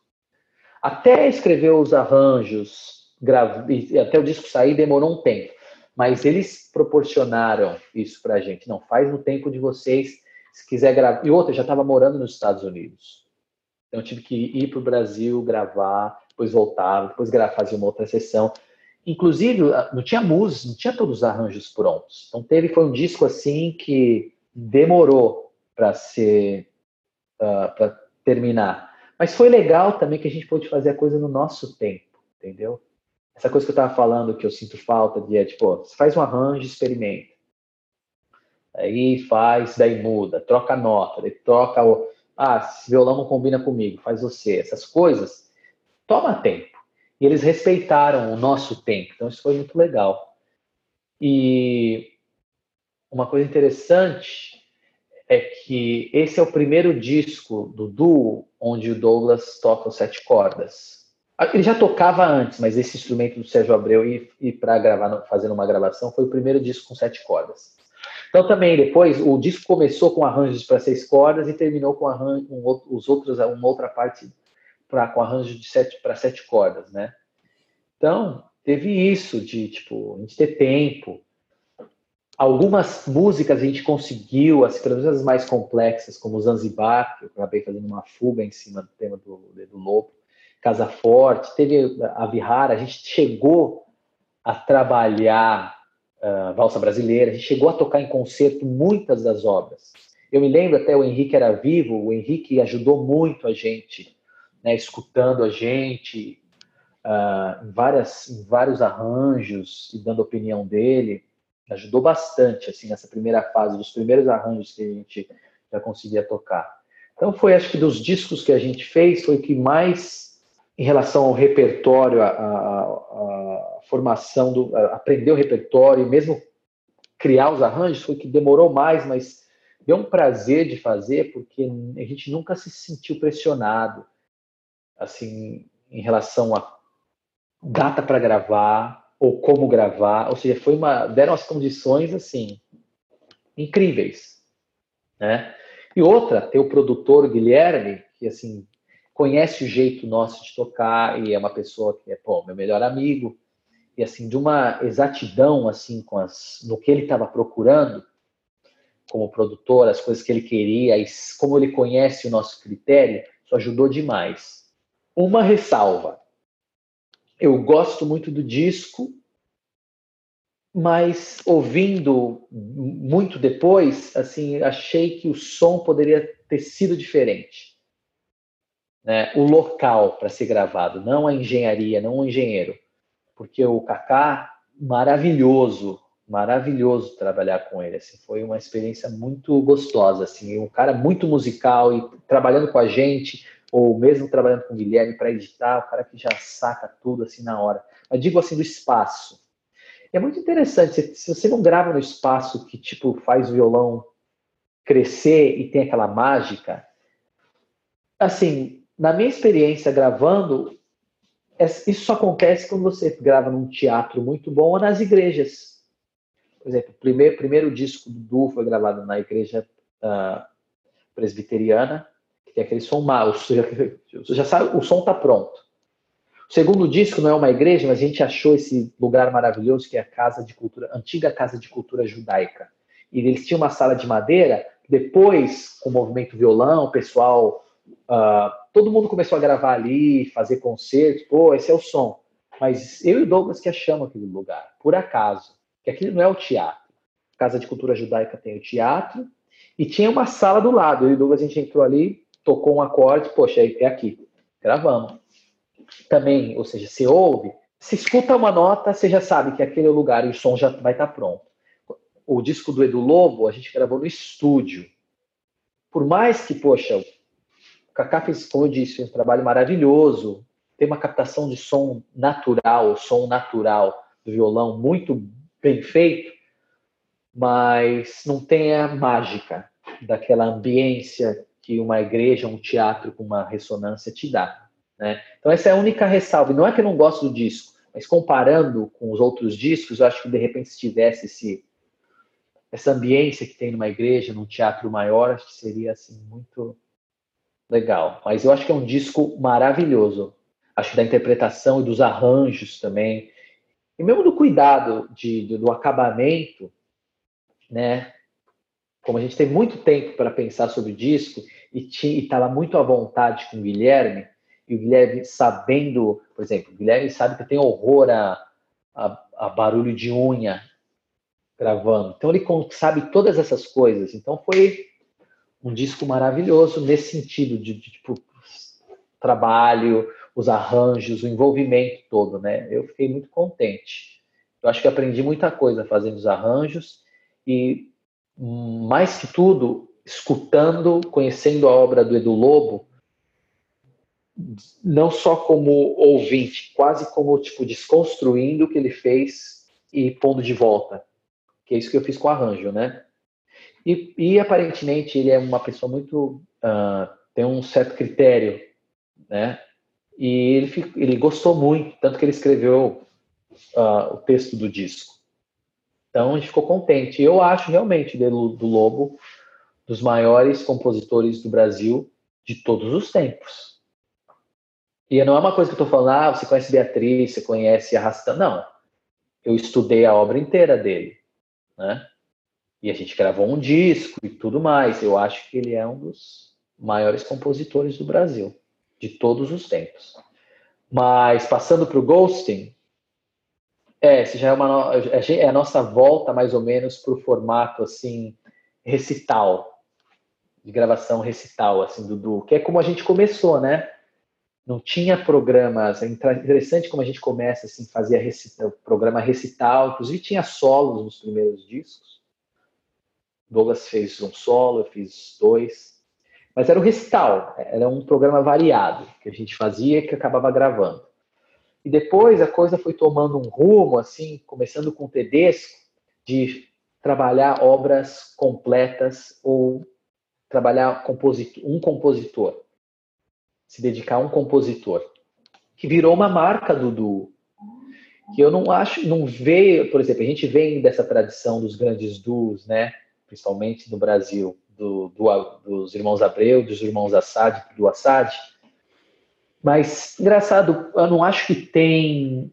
Até escrever os arranjos, grave, até o disco sair demorou um tempo, mas eles proporcionaram isso para a gente. Não, faz no tempo de vocês, se quiser gravar. E outra, já estava morando nos Estados Unidos. Então eu tive que ir para o Brasil gravar, depois voltava, depois fazer uma outra sessão. Inclusive, não tinha música, não tinha todos os arranjos prontos. Então teve foi um disco assim que demorou para ser uh, ah, para terminar. Mas foi legal também que a gente pôde fazer a coisa no nosso tempo, entendeu? Essa coisa que eu estava falando que eu sinto falta de é tipo, você faz um arranjo, experimenta. Aí faz, daí muda, troca a nota, daí troca o. Ah, esse violão não combina comigo, faz você. Essas coisas toma tempo. E eles respeitaram o nosso tempo, então isso foi muito legal. E uma coisa interessante é que esse é o primeiro disco do duo onde o Douglas toca os sete cordas. Ele já tocava antes, mas esse instrumento do Sérgio Abreu e, e para gravar, uma gravação, foi o primeiro disco com sete cordas. Então também depois o disco começou com arranjos para seis cordas e terminou com, arranjo, com os outros uma outra parte para com arranjo de sete para sete cordas, né? Então teve isso de tipo a gente ter tempo. Algumas músicas a gente conseguiu, as pelo mais complexas, como Zanzibar, que eu acabei fazendo uma fuga em cima do tema do do Lobo, Casa Forte, teve a Vihara, a gente chegou a trabalhar uh, valsa brasileira. A gente chegou a tocar em concerto muitas das obras. Eu me lembro até o Henrique era vivo, o Henrique ajudou muito a gente, né, escutando a gente uh, em, várias, em vários arranjos e dando opinião dele. Ajudou bastante, assim, nessa primeira fase, dos primeiros arranjos que a gente já conseguia tocar. Então foi, acho que dos discos que a gente fez, foi o que mais, em relação ao repertório, a, a, a formação do aprender o repertório e mesmo criar os arranjos foi que demorou mais, mas deu um prazer de fazer porque a gente nunca se sentiu pressionado assim em relação a data para gravar ou como gravar, ou seja, foi uma deram as condições assim incríveis, né? E outra, ter o produtor Guilherme, que assim conhece o jeito nosso de tocar e é uma pessoa que é, pô, meu melhor amigo, e assim de uma exatidão assim com as no que ele estava procurando como produtor, as coisas que ele queria, e como ele conhece o nosso critério, isso ajudou demais. Uma ressalva. Eu gosto muito do disco, mas ouvindo muito depois, assim, achei que o som poderia ter sido diferente. Né? O local para ser gravado, não a engenharia, não o engenheiro porque o Kaká, maravilhoso, maravilhoso trabalhar com ele. Assim, foi uma experiência muito gostosa. Assim, um cara muito musical e trabalhando com a gente, ou mesmo trabalhando com o Guilherme para editar, o cara que já saca tudo assim na hora. Mas digo assim do espaço. É muito interessante. Se você não grava no espaço que tipo faz o violão crescer e tem aquela mágica, assim, na minha experiência gravando, isso só acontece quando você grava num teatro muito bom ou nas igrejas. Por exemplo, o primeiro, primeiro disco do Du foi gravado na igreja uh, presbiteriana, que tem aquele som mal, [laughs] já, já sabe, o som está pronto. O segundo disco não é uma igreja, mas a gente achou esse lugar maravilhoso que é a casa de cultura, antiga casa de cultura judaica. E eles tinham uma sala de madeira. Depois, com o movimento violão, o pessoal uh, todo mundo começou a gravar ali, fazer concertos, pô, esse é o som. Mas eu e o Douglas que achamos aquele lugar, por acaso, que aquilo não é o teatro. Casa de Cultura Judaica tem o teatro e tinha uma sala do lado. Eu e o Douglas a gente entrou ali, tocou um acorde, poxa, é aqui, gravamos. Também, ou seja, se ouve, se escuta uma nota, você já sabe que aquele é o lugar e o som já vai estar pronto. O disco do Edu Lobo, a gente gravou no estúdio. Por mais que, poxa, Kaká fez, como eu disse, um trabalho maravilhoso. Tem uma captação de som natural, som natural do violão muito bem feito, mas não tem a mágica daquela ambiência que uma igreja, um teatro com uma ressonância te dá. Né? Então essa é a única ressalva. Não é que eu não gosto do disco, mas comparando com os outros discos, eu acho que de repente se tivesse esse, essa ambiência que tem numa igreja, num teatro maior, acho que seria assim muito legal. Mas eu acho que é um disco maravilhoso. Acho da interpretação e dos arranjos também. E mesmo do cuidado de, do acabamento, né? Como a gente tem muito tempo para pensar sobre o disco e estava muito à vontade com o Guilherme, e o Guilherme sabendo, por exemplo, o Guilherme sabe que tem horror a, a, a barulho de unha gravando. Então ele sabe todas essas coisas. Então foi um disco maravilhoso nesse sentido de, de tipo trabalho, os arranjos, o envolvimento todo, né? Eu fiquei muito contente. Eu acho que aprendi muita coisa fazendo os arranjos e mais que tudo escutando, conhecendo a obra do Edu Lobo, não só como ouvinte, quase como tipo desconstruindo o que ele fez e pondo de volta. Que é isso que eu fiz com o arranjo, né? E, e aparentemente ele é uma pessoa muito. Uh, tem um certo critério, né? E ele, ele gostou muito, tanto que ele escreveu uh, o texto do disco. Então a gente ficou contente. Eu acho realmente do, do Lobo dos maiores compositores do Brasil de todos os tempos. E não é uma coisa que eu estou falando, ah, você conhece Beatriz, você conhece Arrastão. Não. Eu estudei a obra inteira dele. Né? E a gente gravou um disco e tudo mais. Eu acho que ele é um dos maiores compositores do Brasil, de todos os tempos. Mas passando para o Ghosting, é, já é, uma, é a nossa volta mais ou menos para o formato assim recital, de gravação recital, assim, do, do, que é como a gente começou, né? Não tinha programas, é interessante como a gente começa assim, fazia recita, programa recital, inclusive tinha solos nos primeiros discos. Douglas fez um solo, eu fiz dois. Mas era o recital, era um programa variado que a gente fazia e que acabava gravando. E depois a coisa foi tomando um rumo, assim, começando com o Tedesco, de trabalhar obras completas ou trabalhar um compositor, se dedicar a um compositor, que virou uma marca do duo. Que eu não acho, não veio, por exemplo, a gente vem dessa tradição dos grandes duos, né? Principalmente no Brasil, do, do, dos irmãos Abreu, dos irmãos Assad, do Assad, mas, engraçado, eu não acho que tem.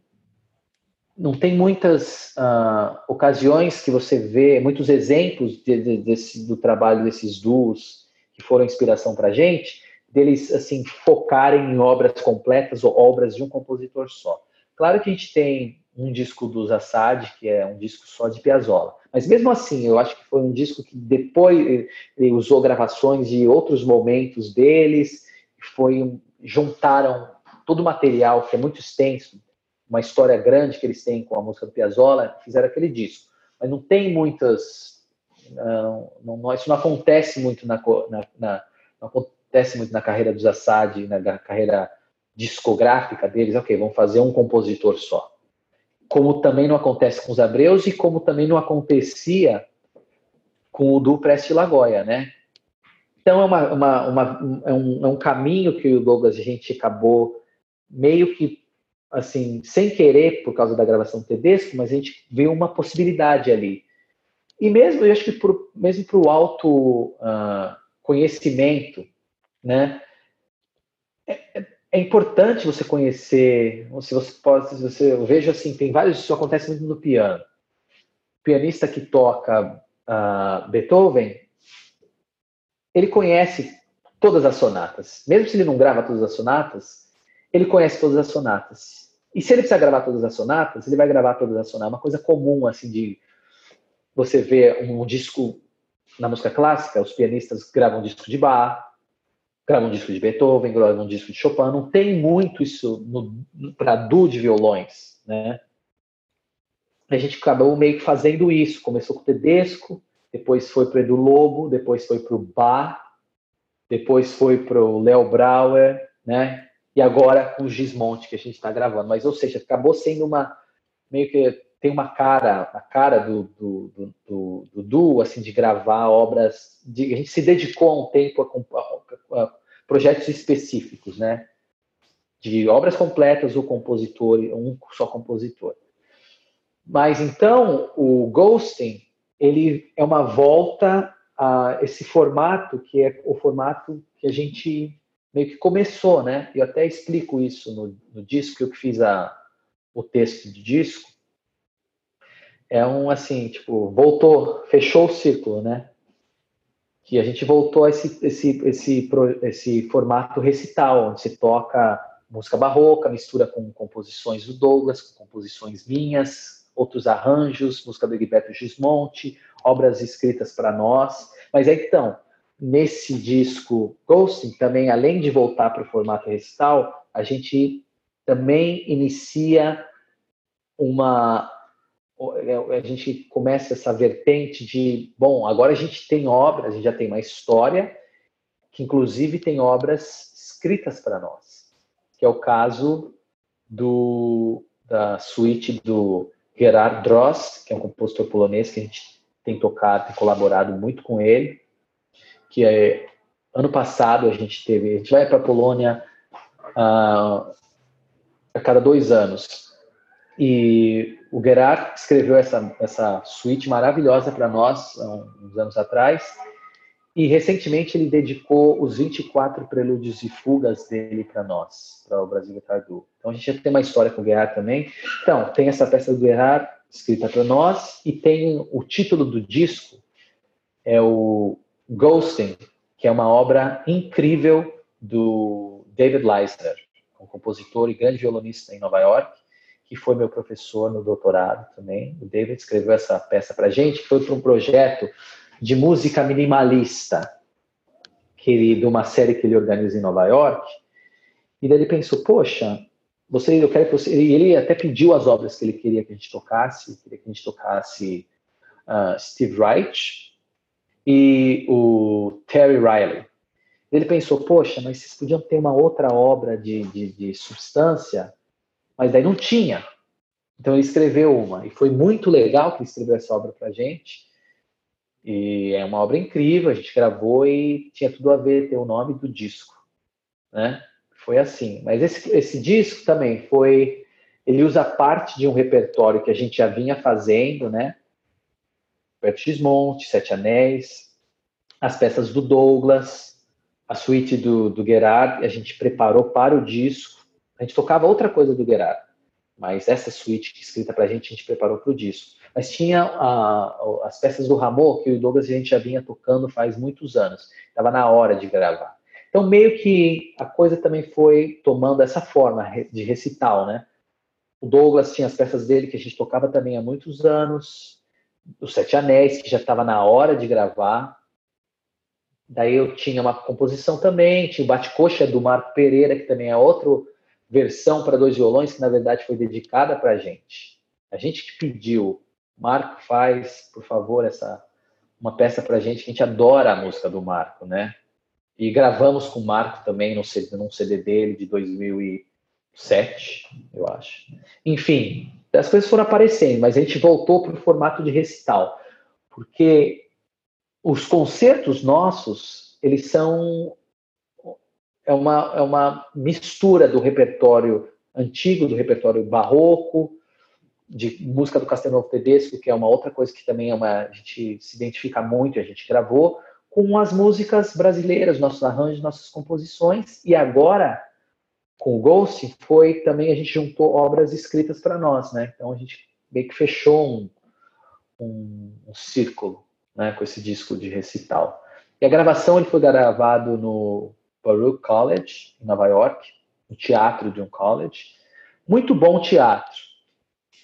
Não tem muitas uh, ocasiões que você vê, muitos exemplos de, de, desse, do trabalho desses duos que foram inspiração para a gente, deles assim focarem em obras completas ou obras de um compositor só. Claro que a gente tem um disco dos Assad, que é um disco só de Piazzolla. Mas mesmo assim, eu acho que foi um disco que depois ele usou gravações de outros momentos deles, foi juntaram todo o material que é muito extenso, uma história grande que eles têm com a música do Piazzolla, fizeram aquele disco. Mas não tem muitas, não, não, isso não acontece muito na, na, na, acontece muito na carreira dos Assad, na carreira discográfica deles. Ok, vamos fazer um compositor só. Como também não acontece com os Abreus e como também não acontecia com o do Preste Lagoia, né? Então, é, uma, uma, uma, é, um, é um caminho que o Douglas a gente acabou meio que, assim, sem querer, por causa da gravação do Tedesco, mas a gente viu uma possibilidade ali. E mesmo, eu acho que por, mesmo para o auto uh, conhecimento, né, é, é, é, importante você conhecer, se você pode, se você, eu vejo assim, tem vários, isso acontece muito no piano. O pianista que toca uh, Beethoven, ele conhece todas as sonatas. Mesmo se ele não grava todas as sonatas, ele conhece todas as sonatas. E se ele precisar gravar todas as sonatas, ele vai gravar todas as sonatas. Uma coisa comum, assim, de você ver um disco na música clássica, os pianistas gravam disco de Bach, gravam um disco de Beethoven, gravam um disco de Chopin. Não tem muito isso para duo de violões, né? A gente acabou meio que fazendo isso. Começou com o Tedesco, depois foi para Edu Lobo, depois foi para o Bar, depois foi para o Léo Brauer, né? E agora com o Gismonte que a gente está gravando. Mas, ou seja, acabou sendo uma meio que tem uma cara, a cara do, do, do, do, do assim, de gravar obras. De, a gente se dedicou um tempo a, a, a projetos específicos, né? De obras completas, o compositor, um só compositor. Mas então, o ghosting ele é uma volta a esse formato que é o formato que a gente meio que começou, né? Eu até explico isso no, no disco que eu fiz a, o texto de disco. É um assim, tipo, voltou, fechou o círculo, né? Que a gente voltou a esse, esse, esse, esse formato recital, onde se toca música barroca, mistura com composições do Douglas, com composições minhas, outros arranjos, música do Egberto Gismonte, obras escritas para nós. Mas é então, nesse disco Ghosting, também, além de voltar para o formato recital, a gente também inicia uma. A gente começa essa vertente de, bom, agora a gente tem obras, a gente já tem uma história, que inclusive tem obras escritas para nós, que é o caso do, da suíte do Gerard Drost, que é um compositor polonês que a gente tem tocado, tem colaborado muito com ele, que é ano passado a gente teve, a gente vai para a Polônia uh, a cada dois anos. E o Gerard escreveu essa, essa suíte maravilhosa para nós, uns anos atrás, e recentemente ele dedicou os 24 prelúdios e fugas dele para nós, para o Brasil Guitar Duo. Então a gente já tem uma história com o Gerard também. Então, tem essa peça do Gerard escrita para nós, e tem o título do disco, é o Ghosting, que é uma obra incrível do David Leisner, um compositor e grande violonista em Nova York, que foi meu professor no doutorado também. O David escreveu essa peça para gente, que foi para um projeto de música minimalista, que ele, de uma série que ele organiza em Nova York. E daí ele pensou, poxa, você, eu quero que você. Ele até pediu as obras que ele queria que a gente tocasse, queria que a gente tocasse uh, Steve Wright e o Terry Riley. Ele pensou, poxa, mas vocês podiam ter uma outra obra de, de, de substância, mas daí não tinha. Então ele escreveu uma, e foi muito legal que ele escreveu essa obra para gente. E é uma obra incrível, a gente gravou e tinha tudo a ver ter o nome do disco, né? Foi assim. Mas esse, esse disco também foi, ele usa parte de um repertório que a gente já vinha fazendo, né? Roberto Gismonte, Sete Anéis, as peças do Douglas, a suíte do, do Gerard, a gente preparou para o disco. A gente tocava outra coisa do Gerard, mas essa suíte escrita para a gente, a gente preparou para o disco. Mas tinha a, as peças do Ramon, que o Douglas a gente já vinha tocando faz muitos anos. Estava na hora de gravar. Então, meio que a coisa também foi tomando essa forma de recital, né? O Douglas tinha as peças dele que a gente tocava também há muitos anos. Os Sete Anéis, que já estava na hora de gravar. Daí eu tinha uma composição também, tinha o Bate-Coxa do Marco Pereira, que também é outra versão para dois violões, que na verdade foi dedicada para a gente. A gente que pediu, Marco faz, por favor, essa uma peça para a gente, que a gente adora a música do Marco, né? E gravamos com o Marco também no CD, num CD dele de 2007, eu acho. Enfim, as coisas foram aparecendo, mas a gente voltou para o formato de recital, porque os concertos nossos, eles são é uma, é uma mistura do repertório antigo, do repertório barroco, de música do Castelnuovo Tedesco, que é uma outra coisa que também é uma, a gente se identifica muito, a gente gravou, com as músicas brasileiras, nossos arranjos, nossas composições, e agora, com o Ghost, foi também a gente juntou obras escritas para nós, né? Então a gente meio que fechou um, um, um círculo né, com esse disco de recital. E a gravação ele foi gravado no Baruch College, em Nova York, no teatro de um college. Muito bom teatro,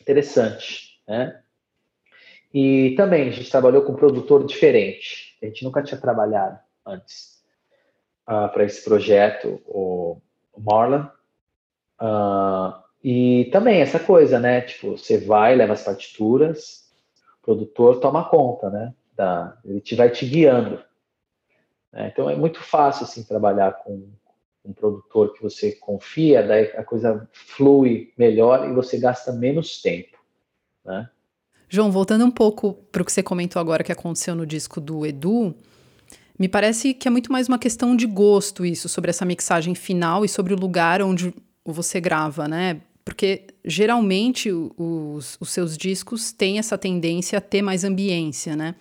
interessante, né? E também a gente trabalhou com um produtor diferente, a gente nunca tinha trabalhado antes uh, para esse projeto, o, Marlon. Uh, e também essa coisa, né? Tipo, você vai, leva as partituras, o produtor toma conta, né? da, ele te vai te guiando. Né? Então é muito fácil assim trabalhar com um produtor que você confia, daí a coisa flui melhor e você gasta menos tempo, né? João, voltando um pouco para o que você comentou agora que aconteceu no disco do Edu, me parece que é muito mais uma questão de gosto isso, sobre essa mixagem final e sobre o lugar onde você grava, né? Porque geralmente os, os seus discos têm essa tendência a ter mais ambiência, né?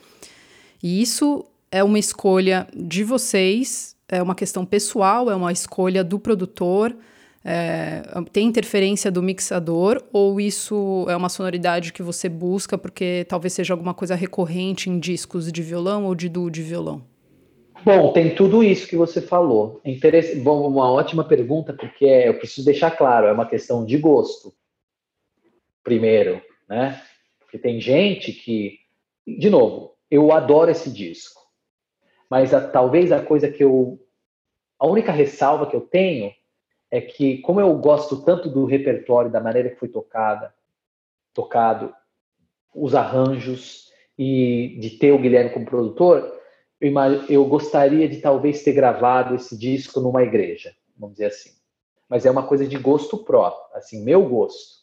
E isso é uma escolha de vocês, é uma questão pessoal, é uma escolha do produtor. É, tem interferência do mixador ou isso é uma sonoridade que você busca porque talvez seja alguma coisa recorrente em discos de violão ou de duo de violão? Bom, tem tudo isso que você falou. Interesse... Bom, uma ótima pergunta, porque eu preciso deixar claro, é uma questão de gosto. Primeiro, né? Porque tem gente que, de novo, eu adoro esse disco. Mas a, talvez a coisa que eu. A única ressalva que eu tenho é que, como eu gosto tanto do repertório, da maneira que foi tocada, tocado, os arranjos e de ter o Guilherme como produtor, eu, eu gostaria de talvez ter gravado esse disco numa igreja, vamos dizer assim. Mas é uma coisa de gosto próprio, assim, meu gosto.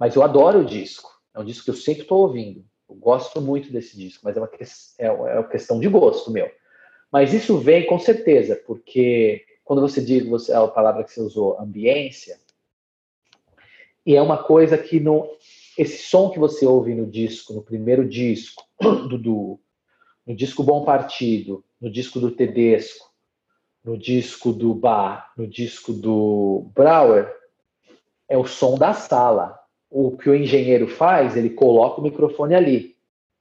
Mas eu adoro o disco. É um disco que eu sempre estou ouvindo. Eu gosto muito desse disco, mas é uma, é, é uma questão de gosto meu. Mas isso vem com certeza, porque quando você diz, você, a palavra que você usou, ambiência, e é uma coisa que no, esse som que você ouve no disco, no primeiro disco, [coughs] do, do no disco Bom Partido, no disco do Tedesco, no disco do Bar, no disco do Brauer, é o som da sala. O que o engenheiro faz, ele coloca o microfone ali.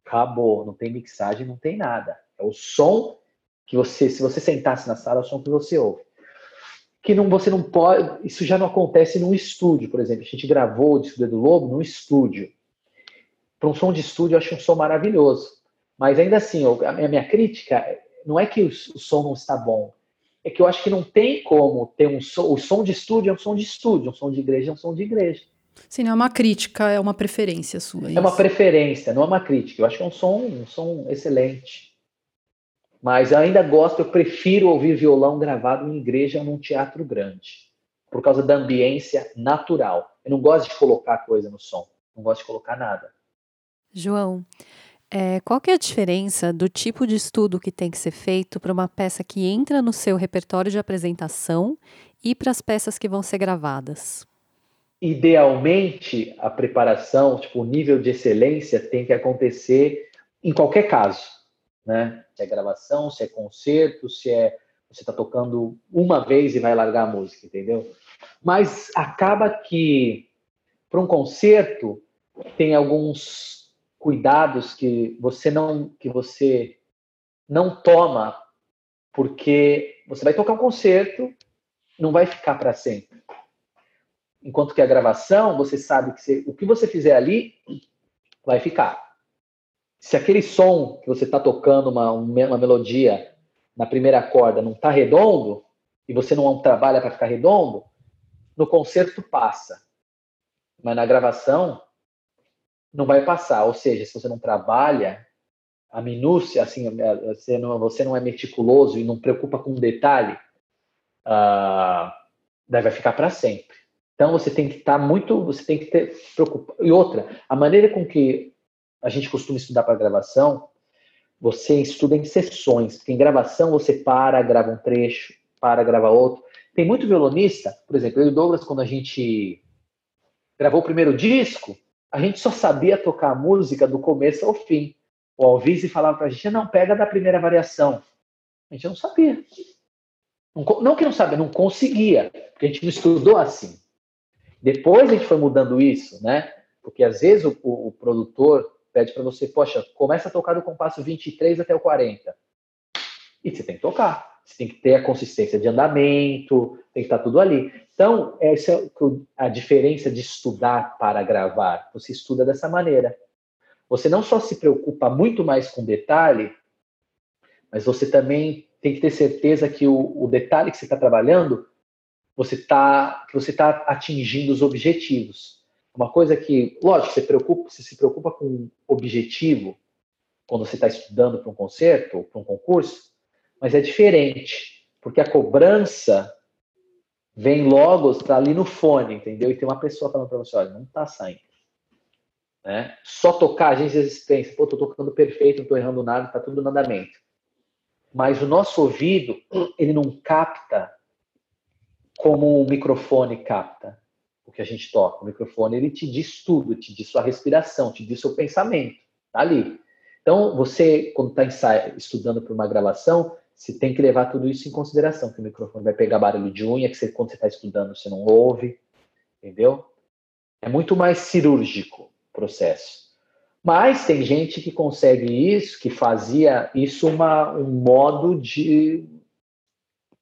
Acabou, não tem mixagem, não tem nada. É o som que você, se você sentasse na sala, é o som que você ouve. Que não, você não pode, isso já não acontece num estúdio, por exemplo. A gente gravou o disco do Edu Lobo num estúdio. Para um som de estúdio, eu acho um som maravilhoso. Mas ainda assim, a minha crítica não é que o som não está bom, é que eu acho que não tem como ter um som. O som de estúdio é um som de estúdio, um som de igreja é um som de igreja. Sim, não é uma crítica, é uma preferência sua. É, é uma preferência, não é uma crítica. Eu acho que é um som, um som excelente. Mas eu ainda gosto, eu prefiro ouvir violão gravado em igreja ou num teatro grande. Por causa da ambiência natural. Eu não gosto de colocar coisa no som. Não gosto de colocar nada. João, é, qual que é a diferença do tipo de estudo que tem que ser feito para uma peça que entra no seu repertório de apresentação e para as peças que vão ser gravadas? Idealmente, a preparação, tipo, o nível de excelência tem que acontecer em qualquer caso, né? Se é gravação, se é concerto, se é você está tocando uma vez e vai largar a música, entendeu? Mas acaba que para um concerto tem alguns cuidados que você não que você não toma porque você vai tocar um concerto, não vai ficar para sempre. Enquanto que a gravação, você sabe que você, o que você fizer ali vai ficar. Se aquele som que você está tocando, uma, uma melodia na primeira corda, não está redondo, e você não trabalha para ficar redondo, no concerto passa. Mas na gravação, não vai passar. Ou seja, se você não trabalha a minúcia, assim, é, você não, você não é meticuloso e não preocupa com um detalhe, uh, daí vai ficar para sempre. Então você tem que estar tá muito, você tem que ter preocupado. E outra, a maneira com que a gente costuma estudar para gravação, você estuda em sessões. Em gravação você para, grava um trecho, para, grava outro. Tem muito violonista, por exemplo, eu e Douglas, quando a gente gravou o primeiro disco, a gente só sabia tocar a música do começo ao fim. O Alvise falava pra gente, não, pega da primeira variação. A gente não sabia. Não, não que não sabia, não conseguia, porque a gente não estudou assim. Depois a gente foi mudando isso, né? Porque às vezes o, o, o produtor pede para você, poxa, começa a tocar do compasso 23 até o 40. E você tem que tocar. Você tem que ter a consistência de andamento, tem que estar tudo ali. Então, essa é a diferença de estudar para gravar. Você estuda dessa maneira. Você não só se preocupa muito mais com detalhe, mas você também tem que ter certeza que o, o detalhe que você está trabalhando, você está você tá atingindo os objetivos. Uma coisa que, lógico, você, preocupa, você se preocupa com objetivo quando você está estudando para um concerto, para um concurso, mas é diferente, porque a cobrança vem logo, está ali no fone, entendeu? E tem uma pessoa falando para você, olha, não está saindo. Né? Só tocar, a gente às pensa, pô, tô tocando perfeito, não tô errando nada, tá tudo no andamento. Mas o nosso ouvido, ele não capta como o microfone capta o que a gente toca. O microfone, ele te diz tudo, te diz sua respiração, te diz seu pensamento, tá ali. Então, você, quando está estudando para uma gravação, você tem que levar tudo isso em consideração, que o microfone vai pegar barulho de unha, que você, quando você está estudando você não ouve, entendeu? É muito mais cirúrgico o processo. Mas tem gente que consegue isso, que fazia isso uma, um modo de,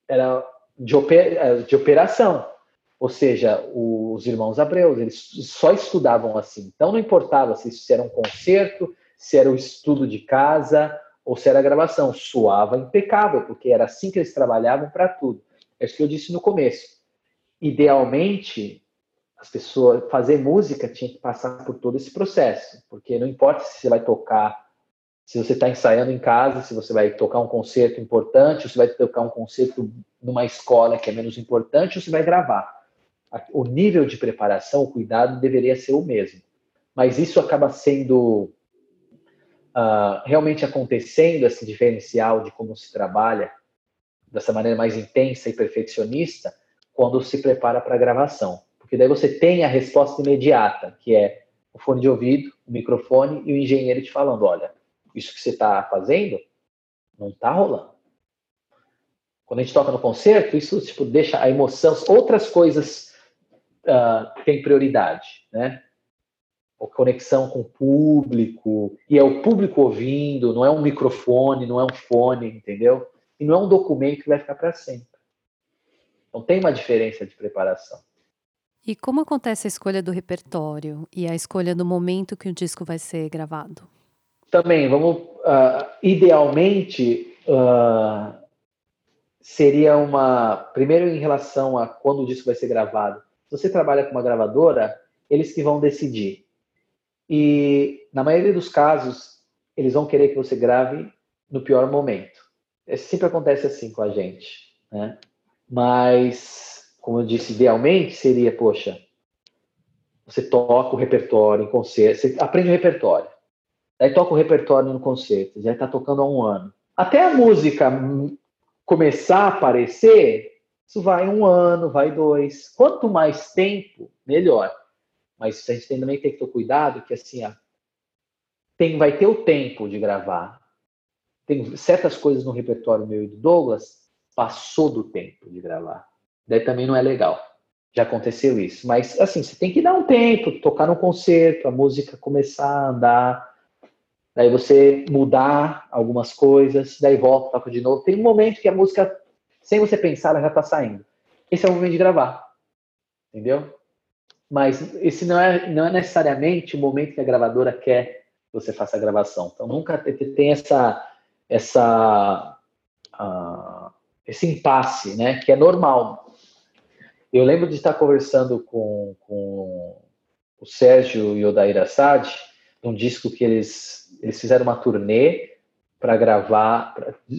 era de, oper, é, de operação. Ou seja, os irmãos Abreus, eles só estudavam assim. Então não importava se isso era um concerto, se era o estudo de casa, ou se era gravação. Soava impecável, porque era assim que eles trabalhavam para tudo. É isso que eu disse no começo. Idealmente, as pessoas fazer música tinha que passar por todo esse processo, porque não importa se você vai tocar, se você está ensaiando em casa, se você vai tocar um concerto importante, ou se vai tocar um concerto numa escola que é menos importante, ou se vai gravar. O nível de preparação, o cuidado deveria ser o mesmo. Mas isso acaba sendo uh, realmente acontecendo esse diferencial de como se trabalha dessa maneira mais intensa e perfeccionista quando se prepara para a gravação. Porque daí você tem a resposta imediata, que é o fone de ouvido, o microfone e o engenheiro te falando: olha, isso que você está fazendo não está rolando. Quando a gente toca no concerto, isso tipo, deixa a emoção, outras coisas uh, têm prioridade, né? A conexão com o público, e é o público ouvindo, não é um microfone, não é um fone, entendeu? E não é um documento que vai ficar para sempre. Então tem uma diferença de preparação. E como acontece a escolha do repertório e a escolha do momento que o disco vai ser gravado? Também, vamos. Uh, idealmente, uh, seria uma. Primeiro, em relação a quando o disco vai ser gravado. Você trabalha com uma gravadora, eles que vão decidir. E, na maioria dos casos, eles vão querer que você grave no pior momento. É, sempre acontece assim com a gente, né? Mas como eu disse, idealmente seria, poxa, você toca o repertório em concerto, você aprende o repertório, aí toca o repertório no concerto, já está tocando há um ano. Até a música começar a aparecer, isso vai um ano, vai dois. Quanto mais tempo, melhor. Mas a gente também tem que ter cuidado que assim, ó, tem, vai ter o tempo de gravar. Tem certas coisas no repertório meu e do Douglas, passou do tempo de gravar. Daí também não é legal. Já aconteceu isso. Mas, assim, você tem que dar um tempo, tocar no concerto, a música começar a andar, daí você mudar algumas coisas, daí volta, toca de novo. Tem um momento que a música, sem você pensar, ela já está saindo. Esse é o momento de gravar. Entendeu? Mas esse não é, não é necessariamente o momento que a gravadora quer que você faça a gravação. Então nunca tem essa, essa, uh, esse impasse, né? Que é normal. Eu lembro de estar conversando com, com o Sérgio e o Dair Assad, um disco que eles, eles fizeram uma turnê para gravar,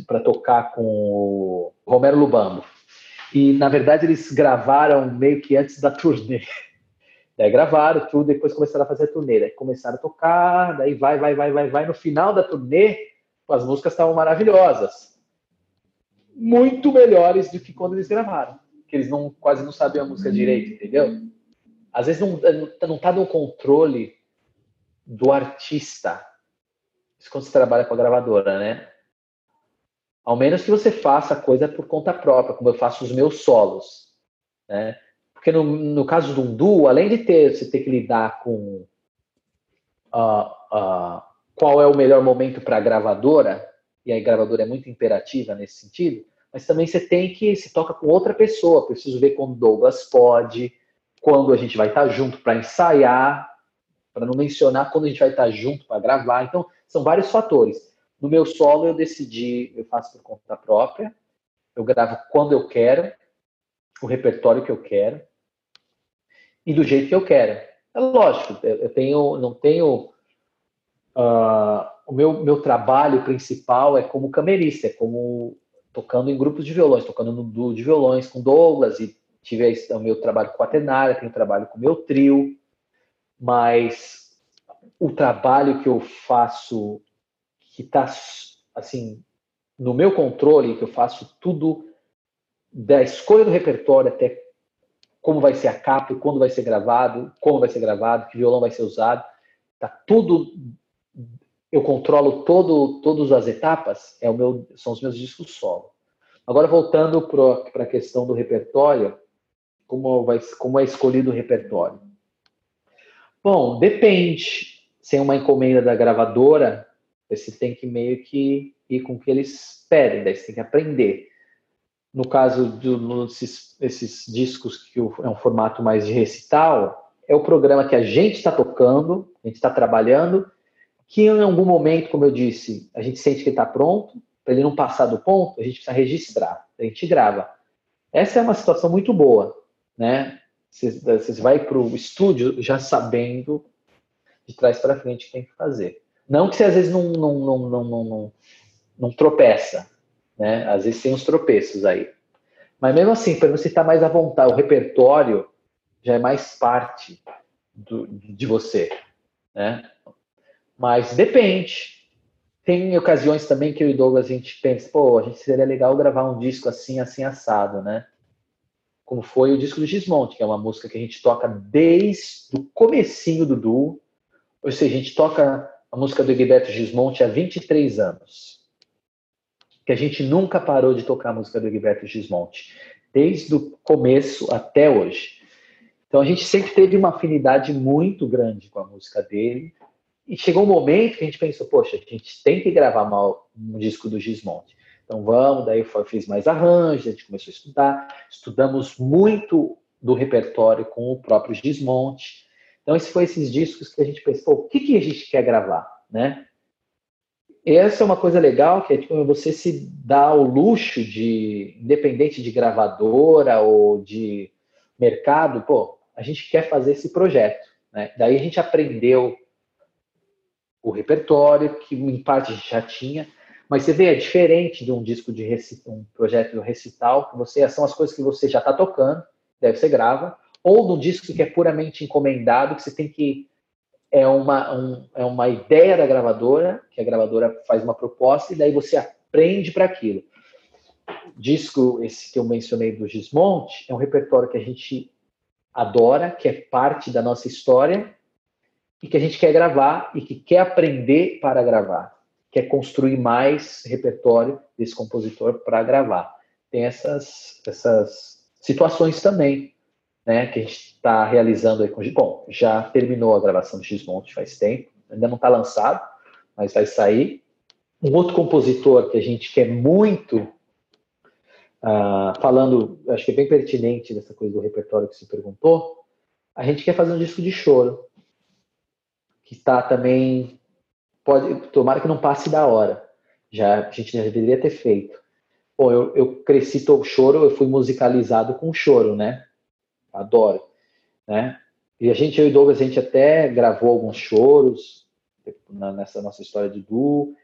para tocar com o Romero Lubambo. E, na verdade, eles gravaram meio que antes da turnê. [laughs] Daí gravaram tudo, depois começaram a fazer a turnê. Daí começaram a tocar, daí vai, vai, vai, vai, vai. No final da turnê, as músicas estavam maravilhosas. Muito melhores do que quando eles gravaram que eles não, quase não sabem a música direito, entendeu? Às vezes não, não tá no controle do artista. Isso quando você trabalha com a gravadora, né? Ao menos que você faça a coisa por conta própria, como eu faço os meus solos, né? Porque no, no caso do um duo, além de ter, você ter que lidar com uh, uh, qual é o melhor momento para a gravadora, e a gravadora é muito imperativa nesse sentido, mas também você tem que se toca com outra pessoa. Preciso ver quando Douglas pode, quando a gente vai estar junto para ensaiar, para não mencionar quando a gente vai estar junto para gravar. Então, são vários fatores. No meu solo, eu decidi, eu faço por conta própria, eu gravo quando eu quero, o repertório que eu quero e do jeito que eu quero. É lógico, eu tenho, não tenho. Uh, o meu, meu trabalho principal é como camerista, é como tocando em grupos de violões, tocando no duo de violões com Douglas e tive o meu trabalho com a quaternária, tenho trabalho com o meu trio, mas o trabalho que eu faço que está assim no meu controle, que eu faço tudo da escolha do repertório até como vai ser a capa, quando vai ser gravado, como vai ser gravado, que violão vai ser usado, tá tudo eu controlo todo, todas as etapas, é o meu, são os meus discos solo. Agora, voltando para a questão do repertório, como, vai, como é escolhido o repertório? Bom, depende. Sem uma encomenda da gravadora, você tem que meio que ir com o que eles pedem, daí você tem que aprender. No caso desses esses discos que é um formato mais de recital, é o programa que a gente está tocando, a gente está trabalhando, que em algum momento, como eu disse, a gente sente que está pronto, para ele não passar do ponto, a gente precisa registrar, a gente grava. Essa é uma situação muito boa, né? Você vai para o estúdio já sabendo de trás para frente que tem que fazer. Não que você às vezes não, não, não, não, não, não, não tropeça, né? Às vezes tem uns tropeços aí. Mas mesmo assim, para você estar mais à vontade, o repertório já é mais parte do, de você, né? Mas depende. tem ocasiões também que eu e Douglas a gente pensa, pô, a gente seria legal gravar um disco assim, assim, assado, né? Como foi o disco do Gismonte, que é uma música que a gente toca desde o comecinho do duo. Ou seja, a gente toca a música do Egberto Gismonte há 23 anos. Que a gente nunca parou de tocar a música do Egberto Gismonte. Desde o começo até hoje. Então a gente sempre teve uma afinidade muito grande com a música dele. E chegou um momento que a gente pensou, poxa, a gente tem que gravar um disco do Gismonte. Então vamos, daí eu fiz mais arranjos, a gente começou a estudar, estudamos muito do repertório com o próprio Gismonte. Então esses foram esses discos que a gente pensou, o que, que a gente quer gravar, né? Essa é uma coisa legal, que é tipo, você se dá o luxo de, independente de gravadora ou de mercado, pô, a gente quer fazer esse projeto. Né? Daí a gente aprendeu o repertório, que em parte a gente já tinha, mas você vê, é diferente de um disco de recital, um projeto de recital, que você são as coisas que você já está tocando, deve ser grava, ou de um disco que é puramente encomendado, que você tem que é uma, um, é uma ideia da gravadora, que a gravadora faz uma proposta e daí você aprende para aquilo. Disco esse que eu mencionei do Gismonte é um repertório que a gente adora, que é parte da nossa história e que a gente quer gravar e que quer aprender para gravar, quer construir mais repertório desse compositor para gravar. Tem essas, essas situações também, né, que a gente está realizando aí com Bom, já terminou a gravação de X-Monte faz tempo, ainda não está lançado, mas vai sair. Um outro compositor que a gente quer muito, uh, falando, acho que é bem pertinente dessa coisa do repertório que você perguntou, a gente quer fazer um disco de choro que está também pode tomara que não passe da hora. Já a gente já deveria ter feito. Bom, eu, eu cresci todo choro, eu fui musicalizado com choro, né? Adoro, né? E a gente, eu e Douglas, a gente até gravou alguns choros nessa nossa história de duo.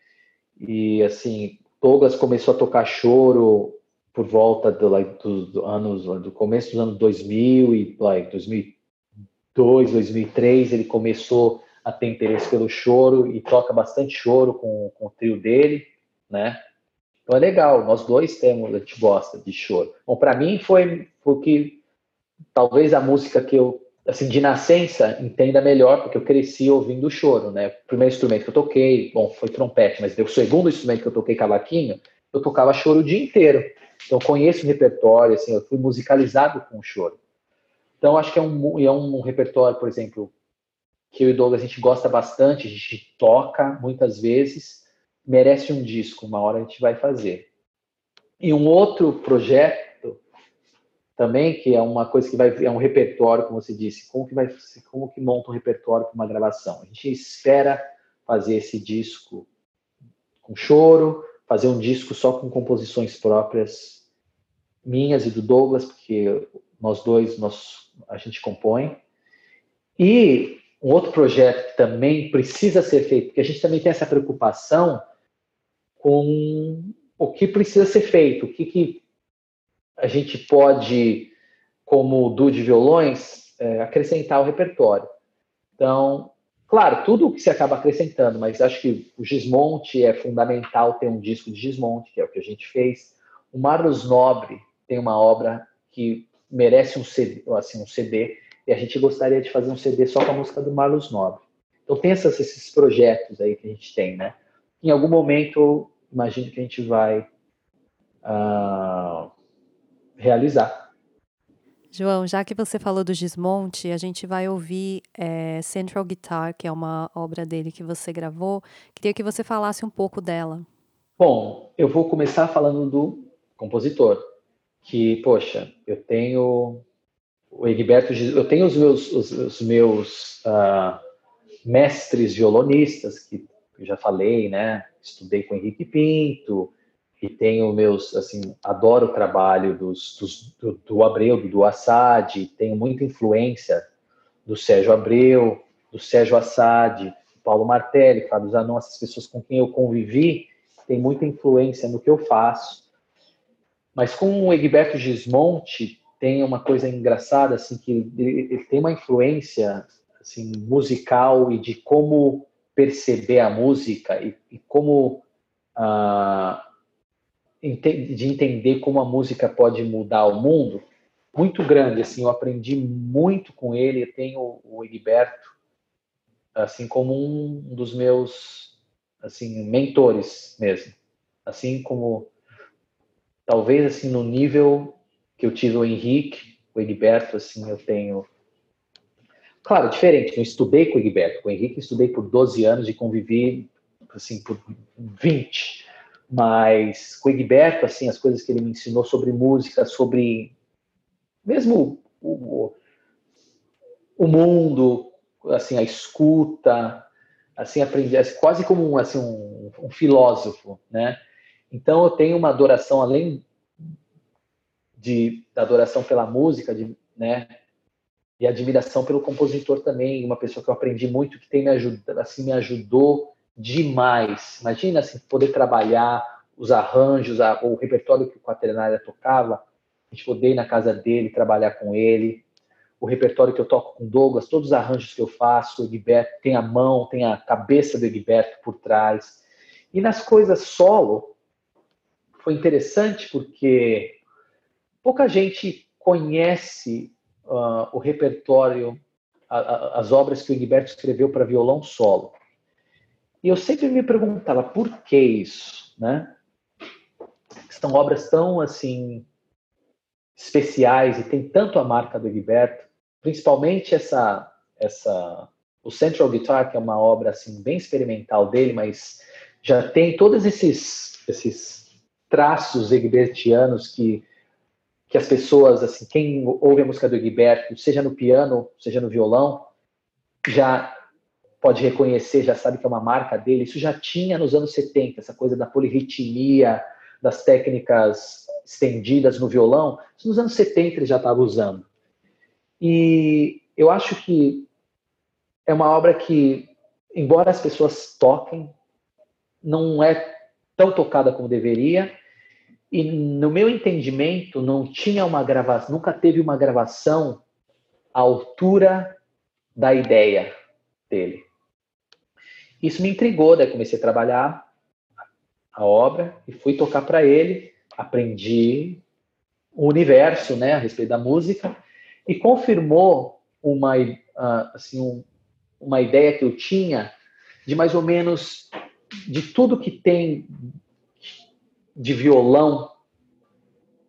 E assim, Douglas começou a tocar choro por volta do, like, dos anos, do começo dos anos 2000 e like, 2002, 2003, ele começou a ter interesse pelo choro e toca bastante choro com, com o trio dele, né? Então é legal, nós dois temos, a gente gosta de choro. Bom, para mim foi porque talvez a música que eu, assim, de nascença, entenda melhor, porque eu cresci ouvindo choro, né? O primeiro instrumento que eu toquei, bom, foi trompete, mas o segundo instrumento que eu toquei, cavaquinho, eu tocava choro o dia inteiro. Então eu conheço o repertório, assim, eu fui musicalizado com o choro. Então acho que é um, é um repertório, por exemplo, que eu e o Douglas a gente gosta bastante, a gente toca muitas vezes, merece um disco, uma hora a gente vai fazer. E um outro projeto também, que é uma coisa que vai é um repertório, como você disse, como que vai como que monta um repertório para uma gravação. A gente espera fazer esse disco com choro, fazer um disco só com composições próprias minhas e do Douglas, porque nós dois nós a gente compõe. E um outro projeto que também precisa ser feito, porque a gente também tem essa preocupação com o que precisa ser feito, o que, que a gente pode, como duo de violões, é, acrescentar ao repertório. Então, claro, tudo que se acaba acrescentando, mas acho que o Gismonte é fundamental ter um disco de Gismonte, que é o que a gente fez. O Marlos Nobre tem uma obra que merece um CD, assim, um CD e a gente gostaria de fazer um CD só com a música do Marlos Nobre. Então essas, esses projetos aí que a gente tem, né? Em algum momento, imagino que a gente vai uh, realizar. João, já que você falou do Gismonte, a gente vai ouvir é, Central Guitar, que é uma obra dele que você gravou. Queria que você falasse um pouco dela. Bom, eu vou começar falando do compositor, que, poxa, eu tenho o Egberto, eu tenho os meus, os, os meus uh, mestres violonistas, que eu já falei, né? Estudei com Henrique Pinto, e tenho meus, assim, adoro o trabalho dos, dos do, do, Abreu, do Assad, tenho muita influência do Sérgio Abreu, do Sérgio Assad, Paulo Martelli, Fábio Zanon, essas pessoas com quem eu convivi, tem muita influência no que eu faço. Mas com o Egberto Gismonte, tem uma coisa engraçada, assim, que ele, tem uma influência assim, musical e de como perceber a música e, e como uh, de entender como a música pode mudar o mundo muito grande assim eu aprendi muito com ele eu tenho o Egberto assim como um dos meus assim mentores mesmo. Assim como talvez assim no nível que eu tive o Henrique o Egberto assim eu tenho claro diferente eu estudei com o Egberto com o Henrique estudei por 12 anos e convivi assim por 20 mas com o Egberto assim as coisas que ele me ensinou sobre música sobre mesmo o, o mundo assim a escuta assim aprendi quase como um, assim um, um filósofo né? Então eu tenho uma adoração além de da adoração pela música de né e admiração pelo compositor também uma pessoa que eu aprendi muito que tem me ajudado assim me ajudou demais imagina assim poder trabalhar os arranjos a, o repertório que o quaternária tocava a gente poder ir na casa dele trabalhar com ele o repertório que eu toco com Douglas, todos os arranjos que eu faço, o Egberto tem a mão, tem a cabeça do Egberto por trás. E nas coisas solo, foi interessante porque pouca gente conhece uh, o repertório, a, a, as obras que o Egberto escreveu para violão solo. E eu sempre me perguntava por que isso, né? São obras tão assim especiais e tem tanto a marca do Egberto principalmente essa essa o Central Guitar que é uma obra assim bem experimental dele, mas já tem todos esses esses traços egbertianos que que as pessoas assim quem ouve a música do Egberto, seja no piano, seja no violão, já pode reconhecer, já sabe que é uma marca dele. Isso já tinha nos anos 70, essa coisa da polirritmia, das técnicas estendidas no violão. Isso nos anos 70 ele já estava usando. E eu acho que é uma obra que, embora as pessoas toquem, não é tão tocada como deveria. E no meu entendimento, não tinha uma gravação, nunca teve uma gravação à altura da ideia dele. Isso me intrigou, daí comecei a trabalhar a obra e fui tocar para ele, aprendi o universo, né, a respeito da música. E confirmou uma, uh, assim, um, uma ideia que eu tinha de mais ou menos de tudo que tem de violão,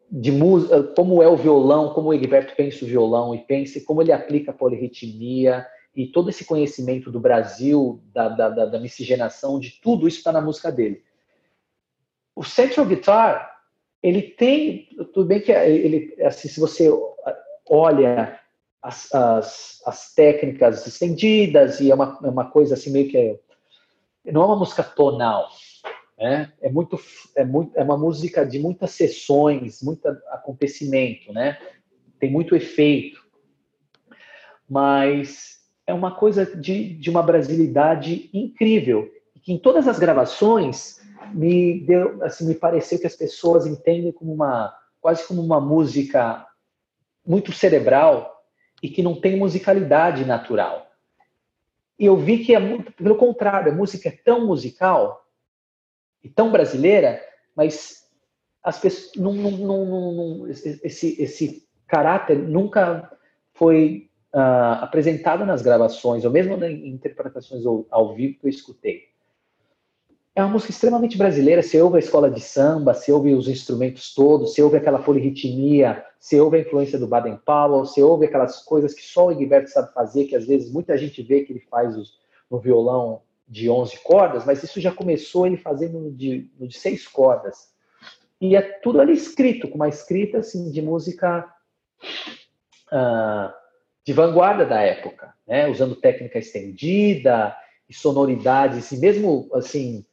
de música, como é o violão, como o Egberto pensa o violão e pensa como ele aplica a polirritmia e todo esse conhecimento do Brasil, da, da, da, da miscigenação, de tudo isso está na música dele. O Central Guitar, ele tem, tudo bem que ele, assim, se você olha as, as, as técnicas estendidas e é uma, é uma coisa assim meio que não é uma música tonal, né? É muito é muito é uma música de muitas sessões, muito acontecimento, né? Tem muito efeito, mas é uma coisa de, de uma brasilidade incrível que em todas as gravações me deu assim me pareceu que as pessoas entendem como uma quase como uma música muito cerebral e que não tem musicalidade natural. E eu vi que é muito, pelo contrário, a música é tão musical e tão brasileira, mas as pessoas não, não, não, não esse, esse caráter nunca foi uh, apresentado nas gravações, ou mesmo em interpretações ao, ao vivo que eu escutei é uma música extremamente brasileira. Você ouve a escola de samba, você ouve os instrumentos todos, você ouve aquela polirritmia, você ouve a influência do Baden Powell, você ouve aquelas coisas que só o Egberto sabe fazer, que às vezes muita gente vê que ele faz os, no violão de 11 cordas, mas isso já começou ele fazendo de, de seis cordas. E é tudo ali escrito, com uma escrita assim, de música uh, de vanguarda da época, né? usando técnica estendida e sonoridades, e mesmo assim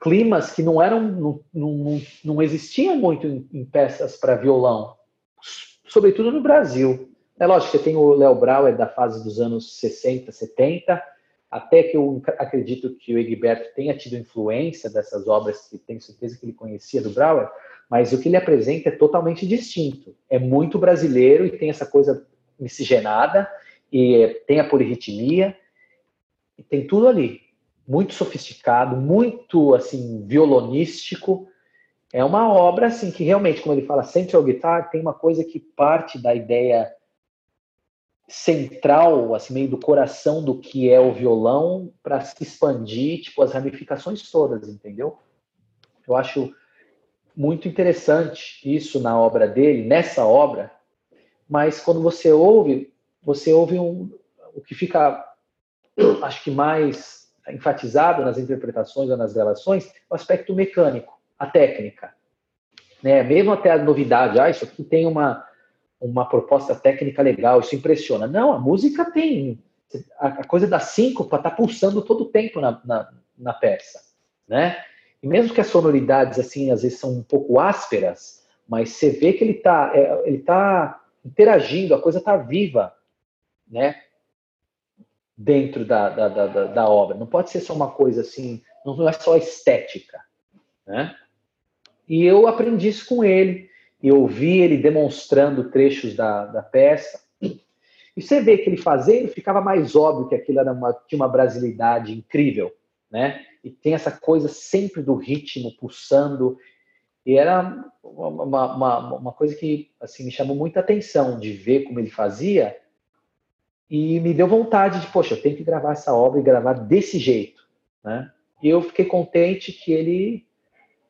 climas que não eram, não, não, não existiam muito em, em peças para violão, sobretudo no Brasil. É lógico, você tem o Léo Brauer da fase dos anos 60, 70, até que eu acredito que o Egberto tenha tido influência dessas obras que tenho certeza que ele conhecia do Brauer, mas o que ele apresenta é totalmente distinto. É muito brasileiro e tem essa coisa miscigenada, e tem a polirritmia, tem tudo ali. Muito sofisticado, muito assim violonístico. É uma obra assim que realmente, como ele fala, Central Guitar tem uma coisa que parte da ideia central, assim meio do coração do que é o violão para se expandir, tipo as ramificações todas, entendeu? Eu acho muito interessante isso na obra dele, nessa obra, mas quando você ouve, você ouve um, o que fica, acho que mais enfatizado nas interpretações ou nas gravações, o aspecto mecânico, a técnica. Né? Mesmo até a novidade, ah, isso aqui tem uma, uma proposta técnica legal, isso impressiona. Não, a música tem. A, coisa da síncopa está pulsando todo o tempo na, na, na peça. Né? E mesmo que as sonoridades, assim, às vezes são um pouco ásperas, mas você vê que ele está é, ele tá interagindo, a coisa está viva, né? Dentro da, da, da, da, obra. Não pode ser só uma coisa assim, não é só estética, né? E eu aprendi isso com ele, e ouvi ele demonstrando trechos da, da peça. E você vê que ele fazendo, ficava mais óbvio que aquilo era uma, tinha uma brasilidade incrível, né? E tem essa coisa sempre do ritmo pulsando e era uma, uma, uma coisa que assim, me chamou muita atenção de ver como ele fazia e me deu vontade de, poxa, eu tenho que gravar essa obra e gravar desse jeito, né? E eu fiquei contente que ele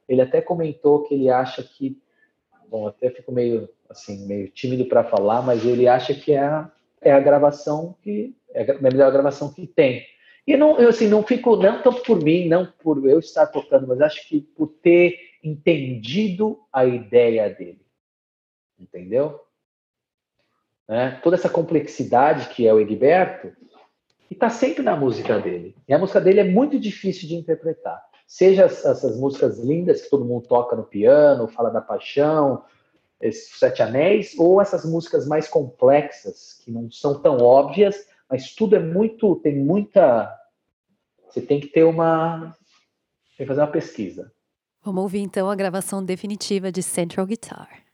ele até comentou que ele acha que bom, até fico meio assim, meio tímido para falar, mas ele acha que é a, é a gravação que é a melhor gravação que tem. E não, eu assim, não fico não tanto por mim, não por eu estar tocando, mas acho que por ter entendido a ideia dele. Entendeu? Né? Toda essa complexidade que é o Egberto, e está sempre na música dele. E a música dele é muito difícil de interpretar. Seja essas músicas lindas que todo mundo toca no piano, fala da paixão, Sete Anéis, ou essas músicas mais complexas, que não são tão óbvias, mas tudo é muito, tem muita. Você tem que ter uma. Tem que fazer uma pesquisa. Vamos ouvir então a gravação definitiva de Central Guitar.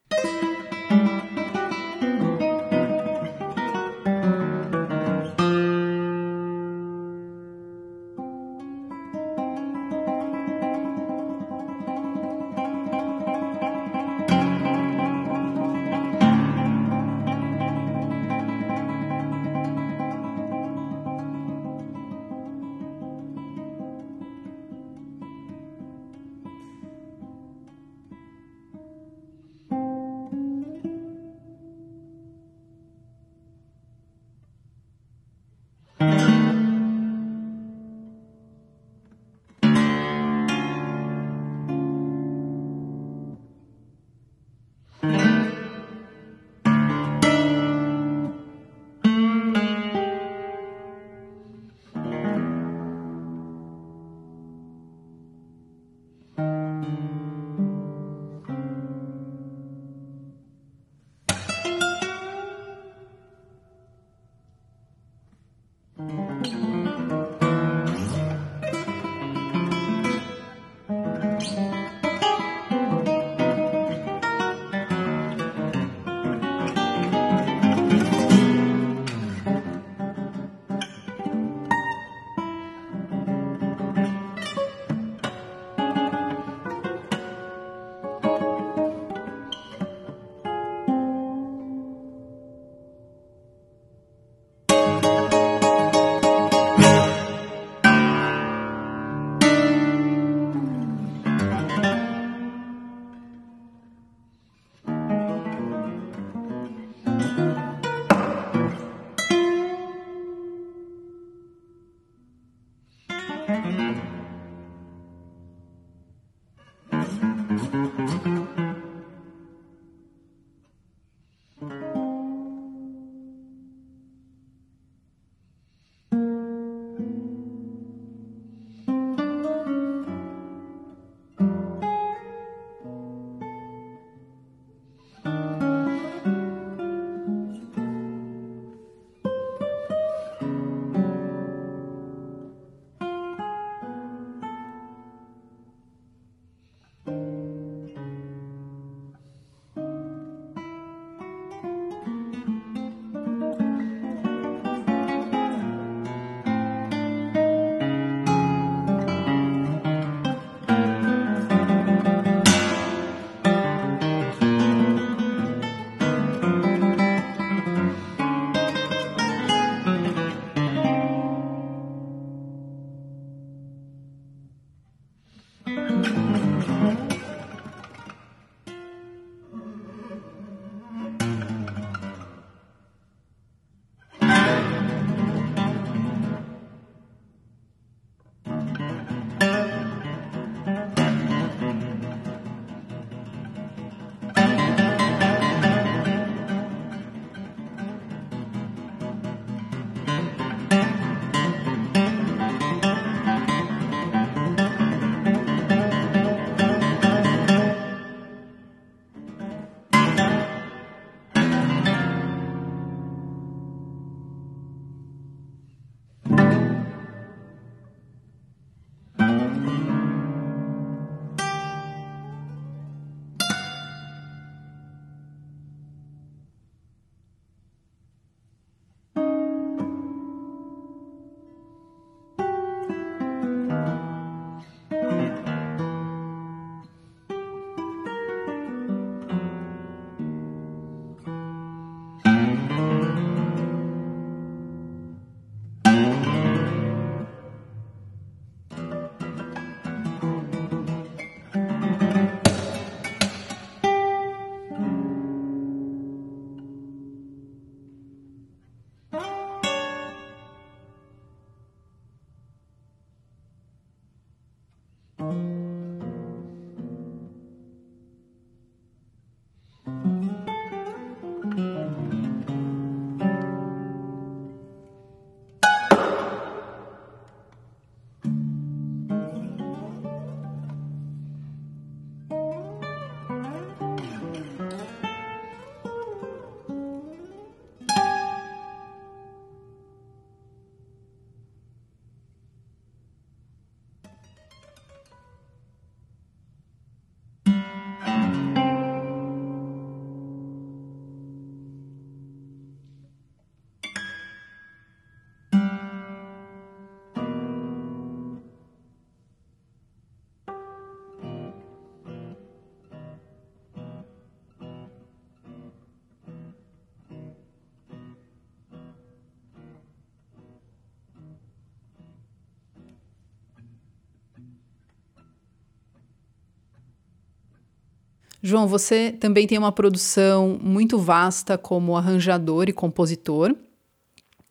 João, você também tem uma produção muito vasta como arranjador e compositor,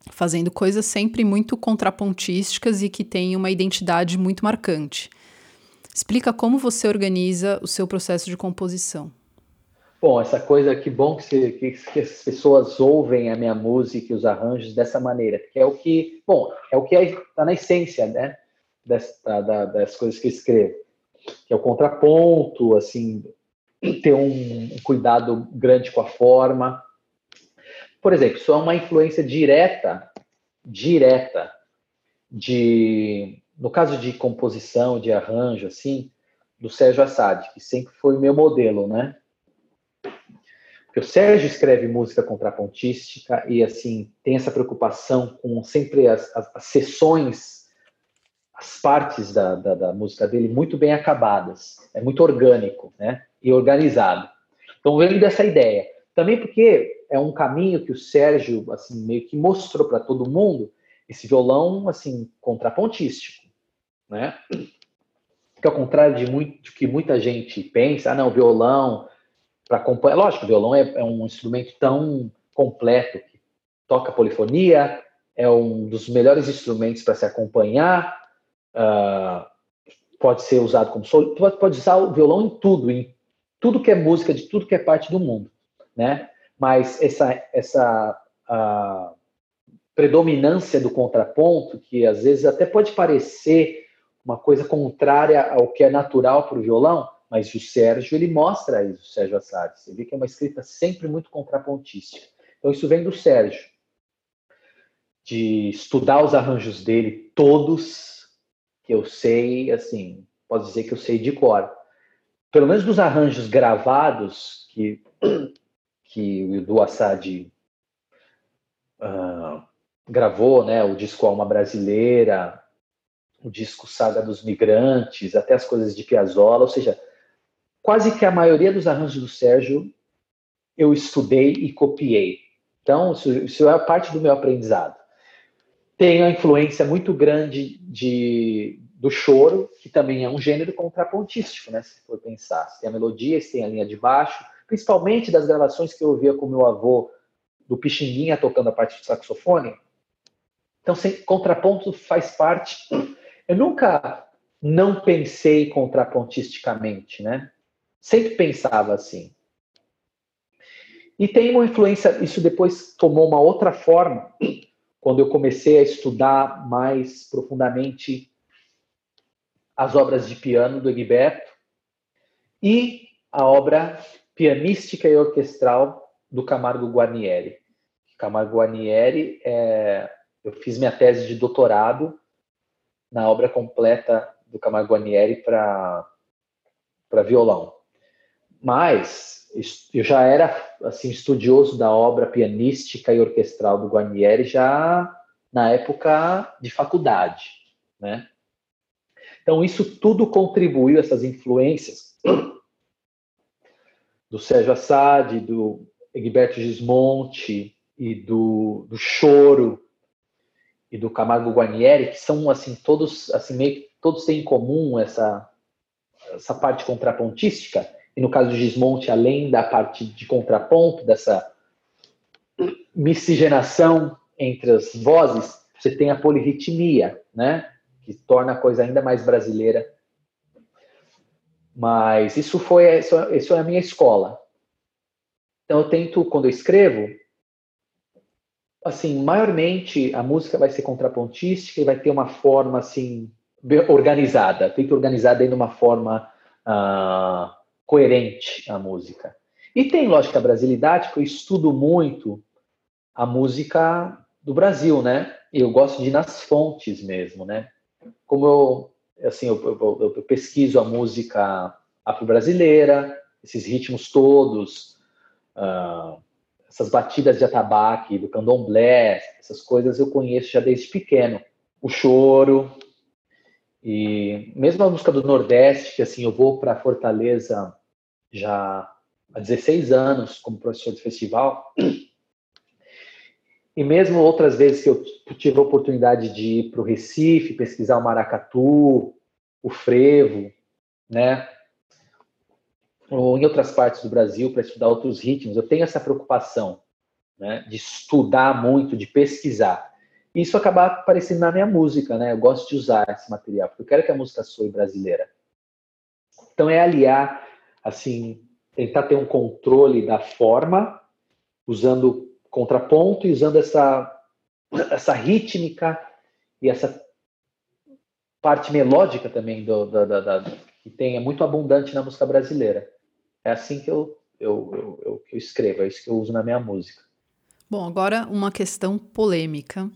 fazendo coisas sempre muito contrapontísticas e que têm uma identidade muito marcante. Explica como você organiza o seu processo de composição. Bom, essa coisa que bom que, se, que, que, as pessoas ouvem a minha música e os arranjos dessa maneira, que é o que, bom, é o que está na essência, né, das, da, das coisas que eu escrevo, que é o contraponto, assim, ter um, cuidado grande com a forma. Por exemplo, é uma influência direta, direta, de, no caso de composição, de arranjo, assim, do Sérgio Assad, que sempre foi meu modelo, né? Porque o Sérgio escreve música contrapontística e, assim, tem essa preocupação com sempre as, as, as sessões, as partes da, da, da música dele muito bem acabadas. É muito orgânico, né? E organizado. Então, vem dessa ideia. Também porque é um caminho que o Sérgio, assim, meio que mostrou para todo mundo, esse violão, assim, contrapontístico, né? Que ao contrário de muito que muita gente pensa, ah, não, violão para acompanhar. Lógico, o violão é, é, um instrumento tão completo que toca polifonia, é um dos melhores instrumentos para se acompanhar, uh, pode ser usado como solo, pode usar o violão em tudo, em tudo que é música de tudo que é parte do mundo, né? Mas essa essa predominância do contraponto, que às vezes até pode parecer uma coisa contrária ao que é natural para o violão, mas o Sérgio ele mostra isso, o Sérgio Assad. Você vê que é uma escrita sempre muito contrapontística. Então isso vem do Sérgio, de estudar os arranjos dele todos, que eu sei, assim, pode dizer que eu sei de cor pelo menos dos arranjos gravados que, [clears throat] que o Edu Assad uh, gravou, né, o disco Alma Brasileira, o disco Saga dos Migrantes, até as coisas de Piazzolla, ou seja, quase que a maioria dos arranjos do Sérgio eu estudei e copiei. Então, isso, isso é parte do meu aprendizado. Tem a influência muito grande de, do choro, que também é um gênero contrapontístico, né? Se for pensar. Você tem a melodia, você tem a linha de baixo, principalmente das gravações que eu ouvia com meu avô do Pixinguinha tocando a parte do saxofone. Então, sem, contraponto faz parte. Eu nunca não pensei contrapontisticamente, né? Sempre pensava assim. E tem uma influência, isso depois tomou uma outra forma, quando eu comecei a estudar mais profundamente as obras de piano do Egberto e a obra pianística e orquestral do Camargo Guarnieri. Camargo Guarnieri, é, eu fiz minha tese de doutorado na obra completa do Camargo Guarnieri para violão. Mas eu já era assim estudioso da obra pianística e orquestral do Guarnieri já na época de faculdade, né? Então, isso tudo contribuiu, essas influências do Sérgio Assad, do Egberto Gismonti e do, do Choro e do Camargo Guarnieri, que são assim todos assim meio todos têm em comum essa essa parte contrapontística. E no caso do Gismonti, além da parte de contraponto dessa miscigenação entre as vozes, você tem a polirritmia, né? Que torna a coisa ainda mais brasileira. Mas isso foi isso, é a minha escola. Então eu tento quando eu escrevo, assim, maiormente a música vai ser contrapontística e vai ter uma forma assim organizada. Tento organizar dentro de uma forma uh, coerente a música. E tem, lógico, a brasilidade, que eu estudo muito a música do Brasil, né? Eu gosto de ir nas fontes mesmo, né? Como eu, assim, eu, eu, eu pesquiso a música afro-brasileira, esses ritmos todos, uh, essas batidas de atabaque, do candomblé, essas coisas eu conheço já desde pequeno. O choro, e mesmo a música do Nordeste, que assim, eu vou para Fortaleza já há 16 anos como professor de festival, e mesmo outras vezes que eu tive a oportunidade de ir para o Recife, pesquisar o maracatu, o frevo, né? ou em outras partes do Brasil para estudar outros ritmos. Eu tenho essa preocupação né, de estudar muito, de pesquisar. E isso acaba aparecendo na minha música, né? Eu gosto de usar esse material, porque eu quero que a música soe brasileira. Então é aliar, assim, tentar ter um controle da forma, usando contraponto e usando essa, essa rítmica e essa parte melódica também do, da, que tem, é muito abundante na música brasileira. É assim que eu, eu, eu, eu, eu escrevo, é isso que eu uso na minha música. Bom, agora uma questão polêmica,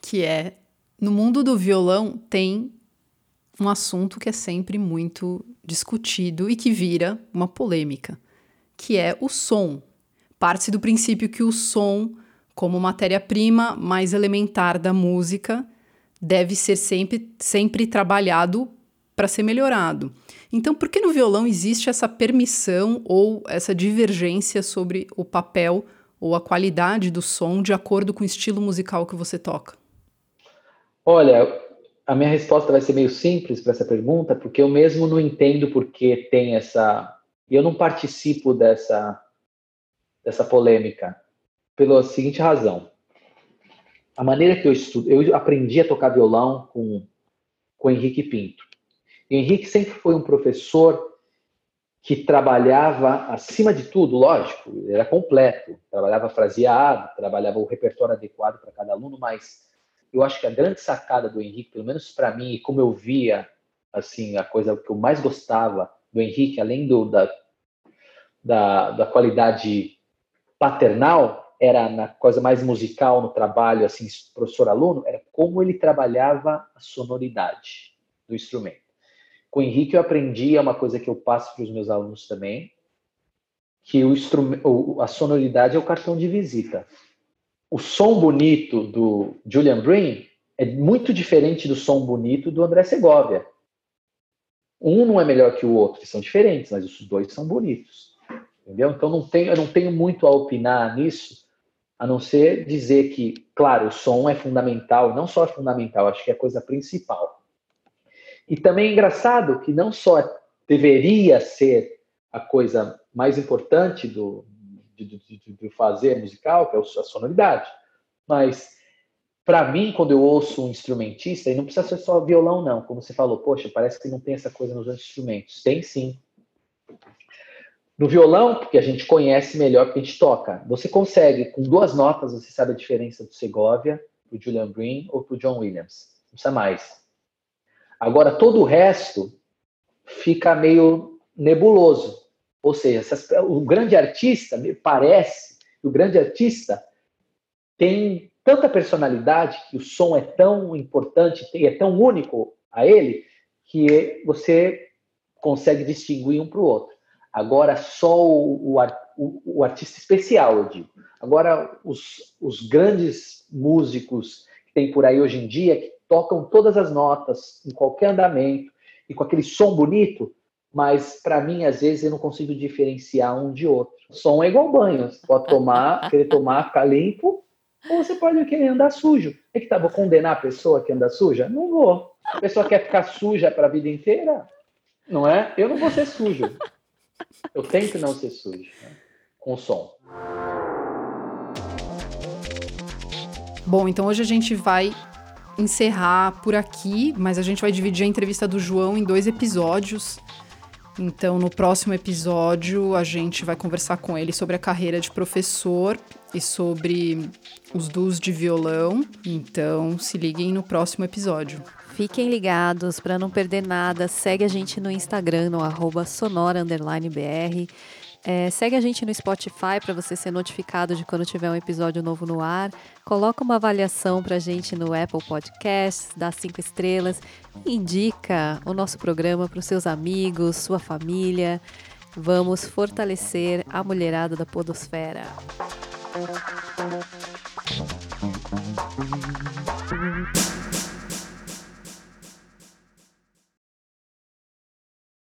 que é, no mundo do violão tem um assunto que é sempre muito discutido e que vira uma polêmica, que é o som. Parte do princípio que o som, como matéria-prima mais elementar da música, deve ser sempre, sempre trabalhado para ser melhorado. Então, por que no violão existe essa permissão ou essa divergência sobre o papel ou a qualidade do som de acordo com o estilo musical que você toca? Olha, a minha resposta vai ser meio simples para essa pergunta, porque eu mesmo não entendo por que tem essa. Eu não participo dessa, dessa polêmica, pela seguinte razão. A maneira que eu estudo, eu aprendi a tocar violão com, com o Henrique Pinto. E o Henrique sempre foi um professor que trabalhava, acima de tudo, lógico, era completo, trabalhava fraseado, trabalhava o repertório adequado para cada aluno, mas eu acho que a grande sacada do Henrique, pelo menos para mim, e como eu via, assim, a coisa que eu mais gostava do Henrique, além do, da, da, da qualidade paternal, era na coisa mais musical no trabalho, assim, professor-aluno, era como ele trabalhava a sonoridade do instrumento. Com o Henrique eu aprendi, é uma coisa que eu passo para os meus alunos também, que o instrumento, a sonoridade é o cartão de visita o som bonito do Julian Green é muito diferente do som bonito do André Segovia. Um não é melhor que o outro, são diferentes, mas os dois são bonitos. Entendeu? Então não tenho, eu não tenho muito a opinar nisso, a não ser dizer que, claro, o som é fundamental, não só é fundamental, acho que é a coisa principal. E também é engraçado que não só deveria ser a coisa mais importante do, de, de fazer musical, que é a sonoridade. Mas, para mim, quando eu ouço um instrumentista, e não precisa ser só violão, não, como você falou, poxa, parece que não tem essa coisa nos outros instrumentos. Tem sim. No violão, porque a gente conhece melhor que a gente toca, você consegue, com duas notas, você sabe a diferença do Segovia, do Julian Green ou do John Williams. Não precisa mais. Agora, todo o resto fica meio nebuloso. Ou seja, o grande artista, me parece, o grande artista tem tanta personalidade que o som é tão importante, é tão único a ele, que você consegue distinguir um para o outro. Agora, só o, o, o, artista especial, eu digo. Agora, os, os grandes músicos que tem por aí hoje em dia, que tocam todas as notas, em qualquer andamento, e com aquele som bonito, mas para mim, às vezes, eu não consigo diferenciar um de outro. Som é igual banho. Você pode tomar, [laughs] querer tomar, ficar limpo, ou você pode querer andar sujo. É que tá, vou condenar a pessoa que anda suja? Não vou. A pessoa quer ficar suja para a vida inteira? Não é? Eu não vou ser sujo. Eu tento não ser sujo né? com som. Bom, então hoje a gente vai encerrar por aqui, mas a gente vai dividir a entrevista do João em dois episódios. Então, no próximo episódio, a gente vai conversar com ele sobre a carreira de professor e sobre os dus de violão. Então, se liguem no próximo episódio. Fiquem ligados para não perder nada. Segue a gente no Instagram, no arroba sonora_br. É, segue a gente no Spotify para você ser notificado de quando tiver um episódio novo no ar. Coloca uma avaliação para a gente no Apple Podcasts, dá cinco estrelas. Indica o nosso programa para os seus amigos, sua família. Vamos fortalecer a mulherada da podosfera.